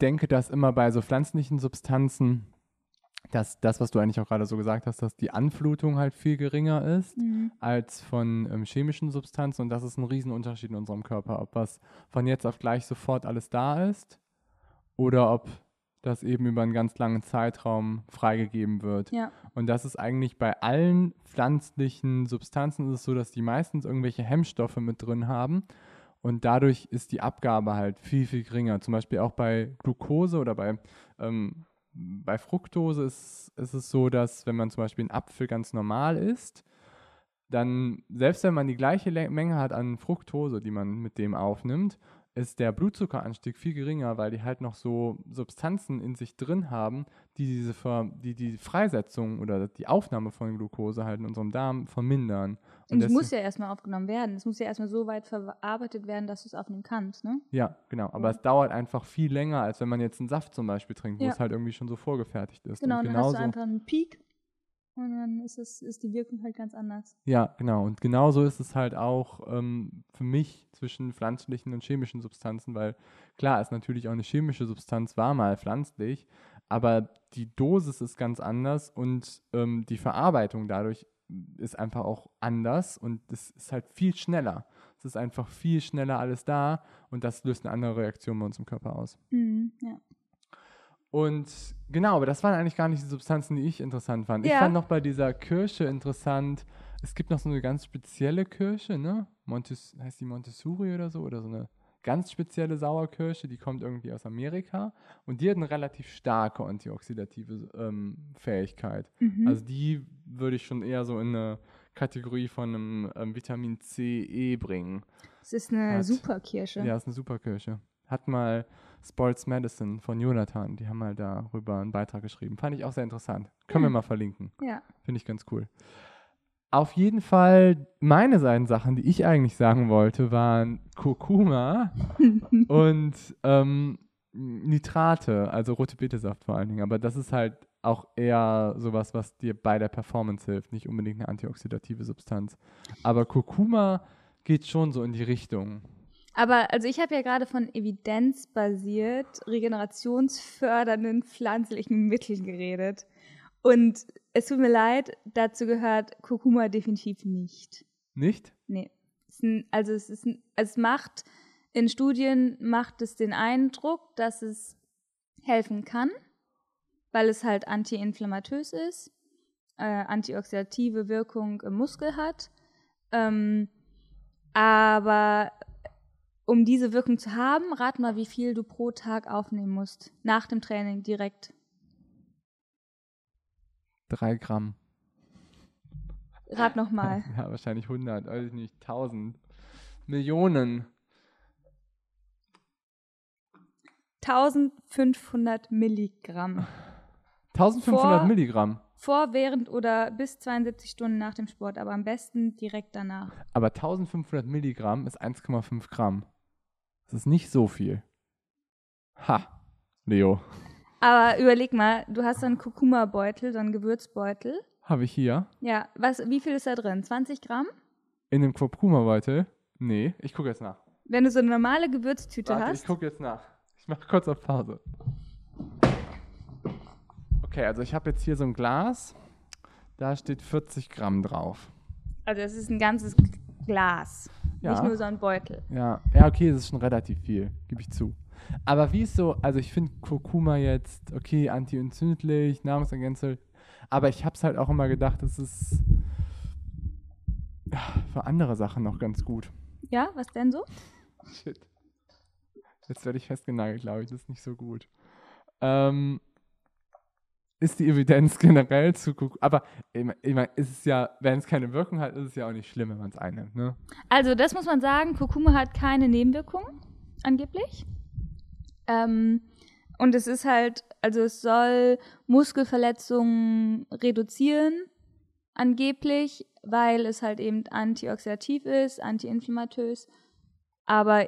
denke, dass immer bei so pflanzlichen Substanzen dass das, was du eigentlich auch gerade so gesagt hast, dass die Anflutung halt viel geringer ist Mhm. als von ähm, chemischen Substanzen und das ist ein Riesenunterschied in unserem Körper, ob was von jetzt auf gleich sofort alles da ist oder ob das eben über einen ganz langen Zeitraum freigegeben wird. Ja. Und das ist eigentlich bei allen pflanzlichen Substanzen ist es so, dass die meistens irgendwelche Hemmstoffe mit drin haben. Und dadurch ist die Abgabe halt viel, viel geringer. Zum Beispiel auch bei Glucose oder bei, ähm, bei Fructose ist, ist es so, dass wenn man zum Beispiel einen Apfel ganz normal isst, dann, selbst wenn man die gleiche Le Menge hat an Fructose, die man mit dem aufnimmt, ist der Blutzuckeranstieg viel geringer, weil die halt noch so Substanzen in sich drin haben, die diese Ver die, die Freisetzung oder die Aufnahme von Glucose halt in unserem Darm vermindern. Und es muss ja erstmal aufgenommen werden. Es muss ja erstmal so weit verarbeitet werden, dass du es aufnehmen kannst, ne? Ja, genau. Aber es dauert einfach viel länger, als wenn man jetzt einen Saft zum Beispiel trinkt, wo Ja. es halt irgendwie schon so vorgefertigt ist. Genau, und dann hast genauso, du einfach einen Peak und dann ist, es, ist die Wirkung halt ganz anders. ja, genau. Und genauso ist es halt auch ähm, für mich zwischen pflanzlichen und chemischen Substanzen, weil klar ist natürlich auch eine chemische Substanz war mal pflanzlich, aber die Dosis ist ganz anders und ähm, die Verarbeitung dadurch ist einfach auch anders und es ist halt viel schneller. Es ist einfach viel schneller alles da und das löst eine andere Reaktion bei uns im Körper aus. Mhm, ja. Und genau, aber das waren eigentlich gar nicht die Substanzen, die ich interessant fand. Ich Ja. fand noch bei dieser Kirsche interessant, es gibt noch so eine ganz spezielle Kirsche, ne? Montes, heißt die Montessori oder so? Oder so eine ganz spezielle Sauerkirsche, die kommt irgendwie aus Amerika und die hat eine relativ starke antioxidative ähm, Fähigkeit. Mhm. Also die würde ich schon eher so in eine Kategorie von einem ähm, Vitamin C, E bringen. es ist eine hat- Superkirsche. Ja, ist eine super Kirsche. Hat mal Sports Medicine von Jonathan, die haben mal darüber einen Beitrag geschrieben. Fand ich auch sehr interessant. Können wir Hm. mal verlinken. Ja. Finde ich ganz cool. Auf jeden Fall, meine beiden Sachen, die ich eigentlich sagen wollte, waren Kurkuma und ähm, Nitrate, also rote Betesaft vor allen Dingen. Aber das ist halt auch eher sowas, was dir bei der Performance hilft, nicht unbedingt eine antioxidative Substanz. Aber Kurkuma geht schon so in die Richtung. Aber also ich habe ja gerade von evidenzbasiert regenerationsfördernden pflanzlichen Mitteln geredet. Und es tut mir leid, dazu gehört Kurkuma definitiv nicht. Nicht? Nee. Es ein, also es ist ein, es macht in Studien macht es den Eindruck, dass es helfen kann, weil es halt antiinflammatös ist, äh, antioxidative Wirkung im Muskel hat. Ähm, aber um diese Wirkung zu haben, rat mal, wie viel du pro Tag aufnehmen musst. Nach dem Training direkt. Drei Gramm. Rat nochmal. Ja, wahrscheinlich 100, weiß ich nicht, 1000. Millionen. 1500 Milligramm. 1500 Vor- Milligramm. Vor, während oder bis 72 Stunden nach dem Sport, aber am besten direkt danach. Aber 1500 Milligramm ist 1,5 Gramm. Das ist nicht so viel. Ha, Leo. Aber überleg mal, du hast so einen Kurkuma-Beutel, so einen Gewürzbeutel. Habe ich hier Ja, was, wie viel ist da drin? 20 Gramm? in dem Kurkuma-Beutel? Nee, ich gucke jetzt nach. Wenn du so eine normale Gewürztüte Warte, ich hast. gucke jetzt nach. Ich mache kurz auf Pause. Okay, also ich habe jetzt hier so ein Glas. Da steht 40 Gramm drauf. Also es ist ein ganzes Glas. Ja. Nicht nur so ein Beutel. Ja, ja, okay, das ist schon relativ viel, gebe ich zu. Aber wie ist so, also ich finde Kurkuma jetzt, okay, antientzündlich, Nahrungsergänzung, aber ich habe es halt auch immer gedacht, das ist für andere Sachen noch ganz gut. Ja, was denn so? Shit. Jetzt werde ich festgenagelt, glaube ich, das ist nicht so gut. Ähm, ist die Evidenz generell zu Kurkuma, aber ich meine, ist es ja, wenn es keine Wirkung hat, ist es ja auch nicht schlimm, wenn man es einnimmt, ne? Also, das muss man sagen, Kurkuma hat keine Nebenwirkungen, angeblich. Ähm, und es ist halt, also es soll Muskelverletzungen reduzieren, angeblich, weil es halt eben antioxidativ ist, antiinflammatös. Aber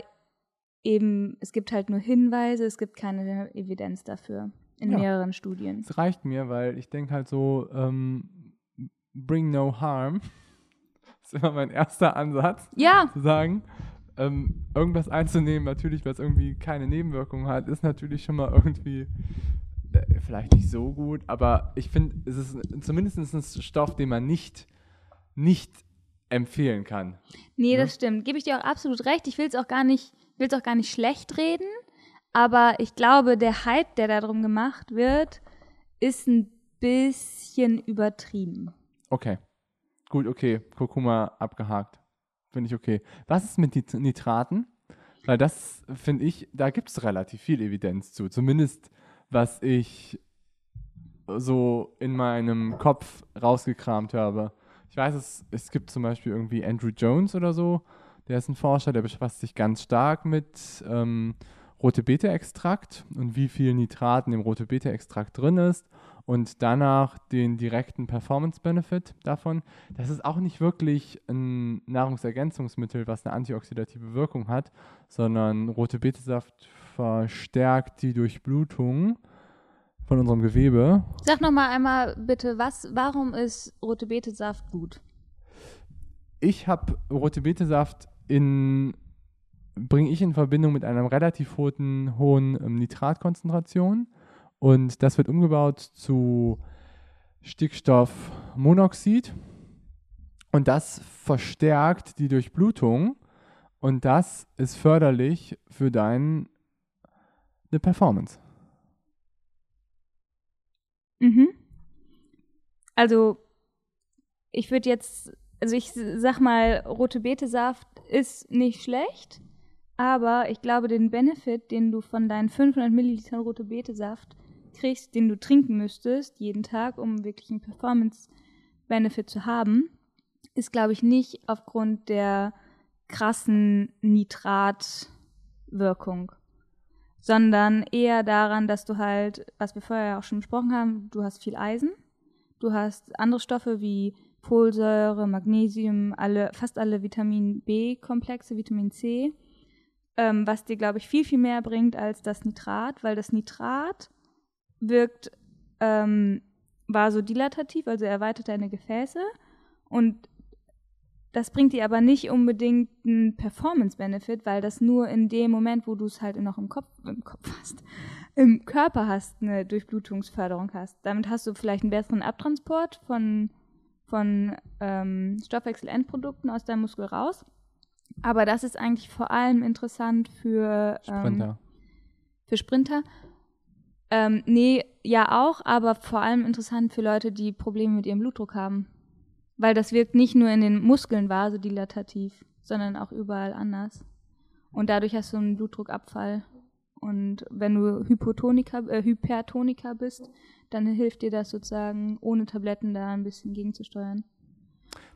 eben, es gibt halt nur Hinweise, es gibt keine Evidenz dafür in Ja. mehreren Studien. Es reicht mir, weil ich denke halt so, ähm, bring no harm. Das ist immer mein erster Ansatz, Ja, zu sagen, ähm, irgendwas einzunehmen, natürlich, weil es irgendwie keine Nebenwirkungen hat, ist natürlich schon mal irgendwie, äh, vielleicht nicht so gut, aber ich finde, es ist zumindest ein Stoff, den man nicht, nicht empfehlen kann. Nee, ne? das stimmt. Gebe ich dir auch absolut recht. Ich will es auch gar nicht, will es auch gar nicht schlecht reden, aber ich glaube, der Hype, der darum gemacht wird, ist ein bisschen übertrieben. Okay. Gut, okay. Kurkuma abgehakt. Finde ich okay. Was ist mit Nitraten? Weil das finde ich, da gibt es relativ viel Evidenz zu. Zumindest was ich so in meinem Kopf rausgekramt habe. Ich weiß, es, es gibt zum Beispiel irgendwie Andrew Jones oder so, der ist ein Forscher, der befasst sich ganz stark mit ähm, rote Beta-Extrakt und wie viel Nitrat in dem rote Beta-Extrakt drin ist und danach den direkten Performance-Benefit davon. Das ist auch nicht wirklich ein Nahrungsergänzungsmittel, was eine antioxidative Wirkung hat, sondern rote Betesaft verstärkt die Durchblutung von unserem Gewebe. Sag noch mal einmal bitte, was, warum ist rote Betesaft gut? Ich habe rote Betesaft in bringe ich in Verbindung mit einer relativ hohen, hohen ähm, Nitratkonzentration und das wird umgebaut zu Stickstoffmonoxid und das verstärkt die Durchblutung und das ist förderlich für deine Performance. Mhm. Also, ich würde jetzt, also ich sag mal, rote Betesaft ist nicht schlecht, aber ich glaube, den Benefit, den du von deinen 500 Millilitern rote Betesaft kriegst, den du trinken müsstest, jeden Tag, um wirklich einen Performance-Benefit zu haben, ist, glaube ich, nicht aufgrund der krassen Nitratwirkung sondern eher daran, dass du halt, was wir vorher auch schon besprochen haben, du hast viel Eisen, du hast andere Stoffe wie Folsäure, Magnesium, alle, fast alle Vitamin B-Komplexe, Vitamin C, ähm, was dir, glaube ich, viel, viel mehr bringt als das Nitrat, weil das Nitrat wirkt ähm, vasodilatativ, also erweitert deine Gefäße und das bringt dir aber nicht unbedingt einen Performance-Benefit, weil das nur in dem Moment, wo du es halt noch im Kopf, im Kopf hast, im Körper hast, eine Durchblutungsförderung hast. Damit hast du vielleicht einen besseren Abtransport von, von ähm, Stoffwechselendprodukten aus deinem Muskel raus. Aber das ist eigentlich vor allem interessant für ähm, Sprinter. Für Sprinter. Ähm, nee, ja auch, aber vor allem interessant für Leute, die Probleme mit ihrem Blutdruck haben. Weil das wirkt nicht nur in den Muskeln vasodilatativ, sondern auch überall anders. Und dadurch hast du einen Blutdruckabfall. Und wenn du Hypotoniker, äh, Hypertoniker bist, dann hilft dir das sozusagen, ohne Tabletten da ein bisschen gegenzusteuern.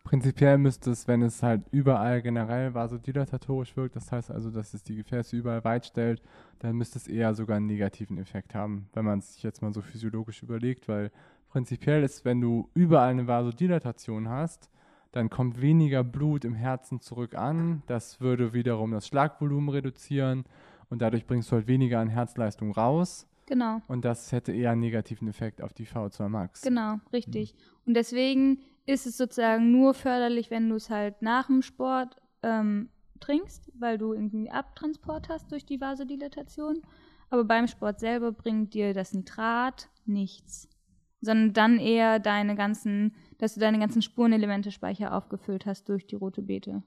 Prinzipiell müsste es, wenn es halt überall generell vasodilatatorisch wirkt, das heißt also, dass es die Gefäße überall weit stellt, dann müsste es eher sogar einen negativen Effekt haben, wenn man es sich jetzt mal so physiologisch überlegt, weil prinzipiell ist, wenn du überall eine Vasodilatation hast, dann kommt weniger Blut im Herzen zurück an. Das würde wiederum das Schlagvolumen reduzieren und dadurch bringst du halt weniger an Herzleistung raus. Genau. Und das hätte eher einen negativen Effekt auf die V2 Max. Genau, richtig. Mhm. Und deswegen ist es sozusagen nur förderlich, wenn du es halt nach dem Sport ähm, trinkst, weil du irgendwie Abtransport hast durch die Vasodilatation. Aber beim Sport selber bringt dir das Nitrat nichts sondern dann eher deine ganzen, dass du deine ganzen Spurenelemente-Speicher aufgefüllt hast durch die rote Beete.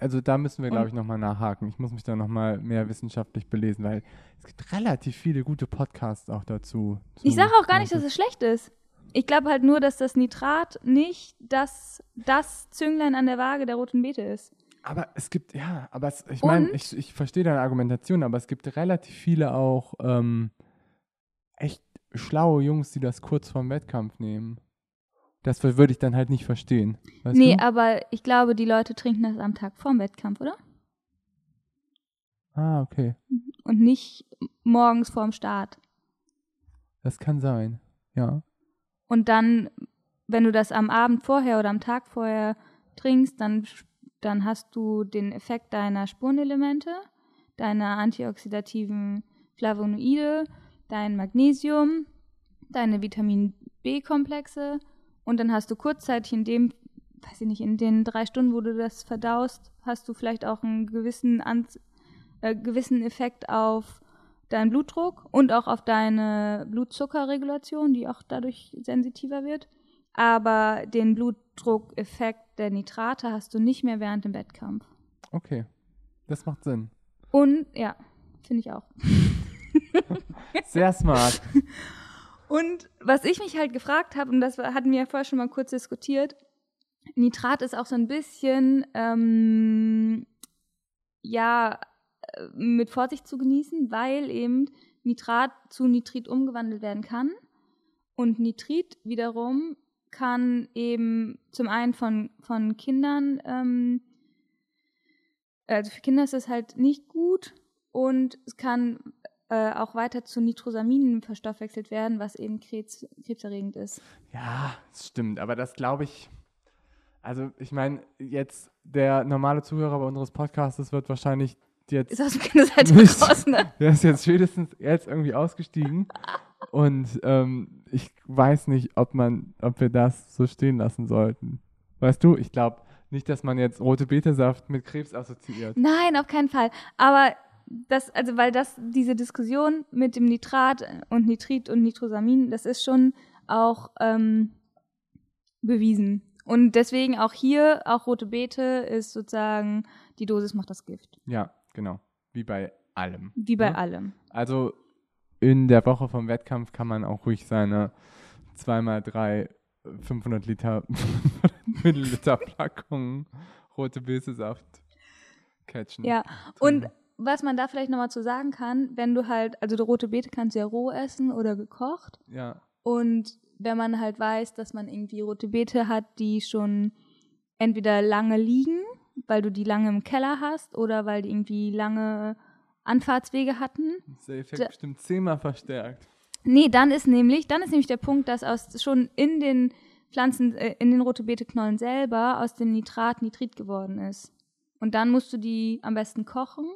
Also da müssen wir, glaube ich, nochmal nachhaken. Ich muss mich da nochmal mehr wissenschaftlich belesen, weil es gibt relativ viele gute Podcasts auch dazu. Ich sage auch gar nicht, dass es schlecht ist. Ich glaube halt nur, dass das Nitrat nicht das, das Zünglein an der Waage der roten Beete ist. Aber es gibt, ja, aber es, ich meine, ich, ich verstehe deine Argumentation, aber es gibt relativ viele auch ähm, echt schlaue Jungs, die das kurz vorm Wettkampf nehmen. Das würde ich dann halt nicht verstehen. Weißt nee, du? aber ich glaube, die Leute trinken das am Tag vorm Wettkampf, oder? Ah, okay. Und nicht morgens vorm Start. Das kann sein, ja. Und dann, wenn du das am Abend vorher oder am Tag vorher trinkst, dann, dann hast du den Effekt deiner Spurenelemente, deiner antioxidativen Flavonoide dein Magnesium, deine Vitamin B-Komplexe. Und dann hast du kurzzeitig in dem, weiß ich nicht, in den drei Stunden, wo du das verdaust, hast du vielleicht auch einen gewissen, An äh, gewissen Effekt auf deinen Blutdruck und auch auf deine Blutzuckerregulation, die auch dadurch sensitiver wird. Aber den Blutdruckeffekt der Nitrate hast du nicht mehr während dem Wettkampf. Okay, das macht Sinn. Und ja, finde ich auch. Sehr smart. Und was ich mich halt gefragt habe, und das hatten wir ja vorher schon mal kurz diskutiert, Nitrat ist auch so ein bisschen, ähm, ja, mit Vorsicht zu genießen, weil eben Nitrat zu Nitrit umgewandelt werden kann. Und Nitrit wiederum kann eben zum einen von, von Kindern, ähm, also für Kinder ist es halt nicht gut und es kann äh, auch weiter zu Nitrosaminen verstoffwechselt werden, was eben Krebs, krebserregend ist. Ja, das stimmt, aber das glaube ich, also ich meine, jetzt der normale Zuhörer bei unseres Podcasts wird wahrscheinlich jetzt. Ist aus dem Kindesalter nicht- raus, ne? Der ist jetzt spätestens jetzt irgendwie ausgestiegen. Und ähm, ich weiß nicht, ob man, ob wir das so stehen lassen sollten. Weißt du, ich glaube nicht, dass man jetzt rote Betesaft mit Krebs assoziiert. Nein, auf keinen Fall. Aber das, also weil das, diese Diskussion mit dem Nitrat und Nitrit und Nitrosamin, das ist schon auch ähm, bewiesen. Und deswegen auch hier, auch rote Beete ist sozusagen, die Dosis macht das Gift. Ja, genau. Wie bei allem. Wie bei Ja. allem. Also in der Woche vom Wettkampf kann man auch ruhig seine 2x3 500 Liter Milliliter Packungen rote Betesaft catchen. Ja, und was man da vielleicht nochmal zu sagen kann, wenn du halt, also die rote Beete kannst du ja roh essen oder gekocht. Ja, Und wenn man halt weiß, dass man irgendwie rote Beete hat, die schon entweder lange liegen, weil du die lange im Keller hast oder weil die irgendwie lange Anfahrtswege hatten. der Effekt Da- bestimmt zehnmal verstärkt. Nee, dann ist nämlich, dann ist nämlich der Punkt, dass aus schon in den Pflanzen, äh, in den rote Beete-Knollen selber aus dem Nitrat Nitrit geworden ist. Und dann musst du die am besten kochen.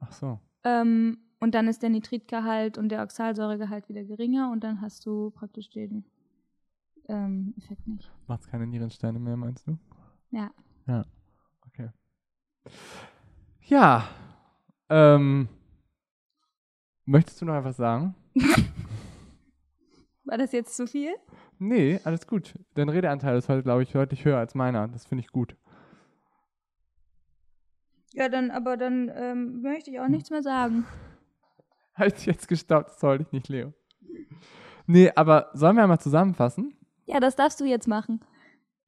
Ach so. Ähm, und dann ist der Nitritgehalt und der Oxalsäuregehalt wieder geringer und dann hast du praktisch den ähm, Effekt nicht. Macht's keine Nierensteine mehr, meinst du? Ja. Ja. Ja. Ähm, möchtest du noch etwas sagen? War das jetzt zu viel? Nee, alles gut. Dein Redeanteil ist heute, glaube ich, deutlich höher als meiner. Das finde ich gut. Ja, dann, aber dann ähm, möchte ich auch nichts mehr sagen. Halt dich jetzt gestaubt, das sollte ich nicht, Leo. Nee, aber sollen wir einmal zusammenfassen? Ja, das darfst du jetzt machen.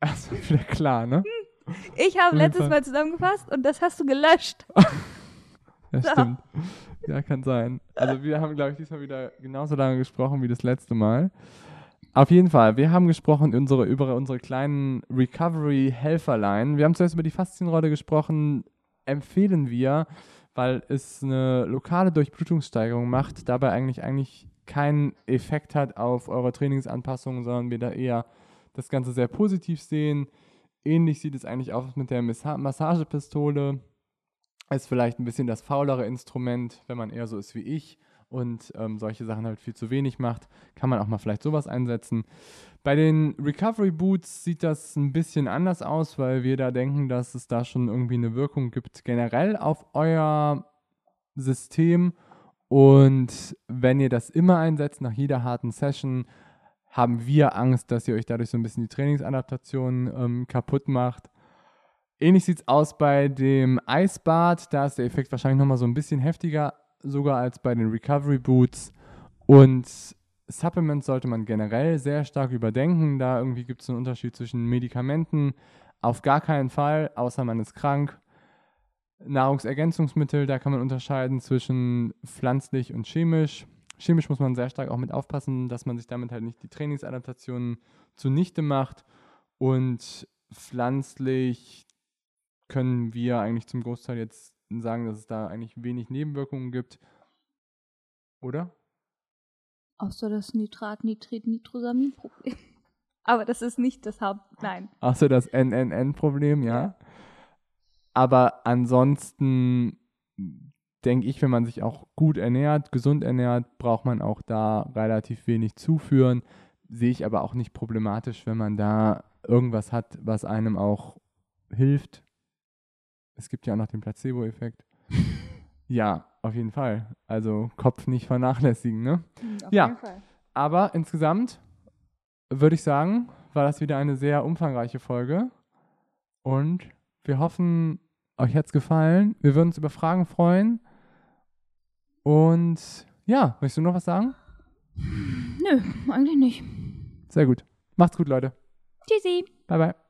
Also wieder klar, ne? Ich habe letztes. Mal zusammengefasst und das hast du gelöscht. Ja, So. stimmt. Ja, kann sein. Also wir haben, glaube ich, diesmal wieder genauso lange gesprochen wie das letzte Mal. Auf jeden Fall, wir haben gesprochen unsere, über unsere kleinen Recovery-Helferlein. Wir haben zuerst über die Faszienrolle gesprochen. Empfehlen wir, weil es eine lokale Durchblutungssteigerung macht, dabei eigentlich, eigentlich keinen Effekt hat auf eure Trainingsanpassungen, sondern wir da eher das Ganze sehr positiv sehen. Ähnlich sieht es eigentlich aus mit der Massa- Massagepistole ist vielleicht ein bisschen das faulere Instrument, wenn man eher so ist wie ich und ähm, solche Sachen halt viel zu wenig macht, kann man auch mal vielleicht sowas einsetzen. Bei den Recovery Boots sieht das ein bisschen anders aus, weil wir da denken, dass es da schon irgendwie eine Wirkung gibt generell auf euer System. Und wenn ihr das immer einsetzt, nach jeder harten Session, haben wir Angst, dass ihr euch dadurch so ein bisschen die Trainingsadaptation ähm, kaputt macht. Ähnlich sieht es aus bei dem Eisbad. Da ist der Effekt wahrscheinlich nochmal so ein bisschen heftiger, sogar als bei den Recovery Boots. Und Supplements sollte man generell sehr stark überdenken. Da irgendwie gibt es einen Unterschied zwischen Medikamenten. Auf gar keinen Fall, außer man ist krank. Nahrungsergänzungsmittel, da kann man unterscheiden zwischen pflanzlich und chemisch. Chemisch muss man sehr stark auch mit aufpassen, dass man sich damit halt nicht die Trainingsadaptionen zunichte macht. Und pflanzlich können wir eigentlich zum Großteil jetzt sagen, dass es da eigentlich wenig Nebenwirkungen gibt. Oder? Außer das Nitrat, Nitrit, Nitrosamin-Problem. Aber das ist nicht das Haupt. Nein. Außer das NNN-Problem, ja. Aber ansonsten denke ich, wenn man sich auch gut ernährt, gesund ernährt, braucht man auch da relativ wenig zuführen. Sehe ich aber auch nicht problematisch, wenn man da irgendwas hat, was einem auch hilft. Es gibt ja auch noch den Placebo-Effekt. Ja, Auf jeden Fall. Also Kopf nicht vernachlässigen, ne? Auf Ja. jeden Fall. Aber insgesamt würde ich sagen, war das wieder eine sehr umfangreiche Folge. Und wir hoffen, euch hat's gefallen. Wir würden uns über Fragen freuen. Und ja, möchtest du noch was sagen? Nö, eigentlich nicht. Sehr gut. Macht's gut, Leute. Tschüssi. Bye, bye.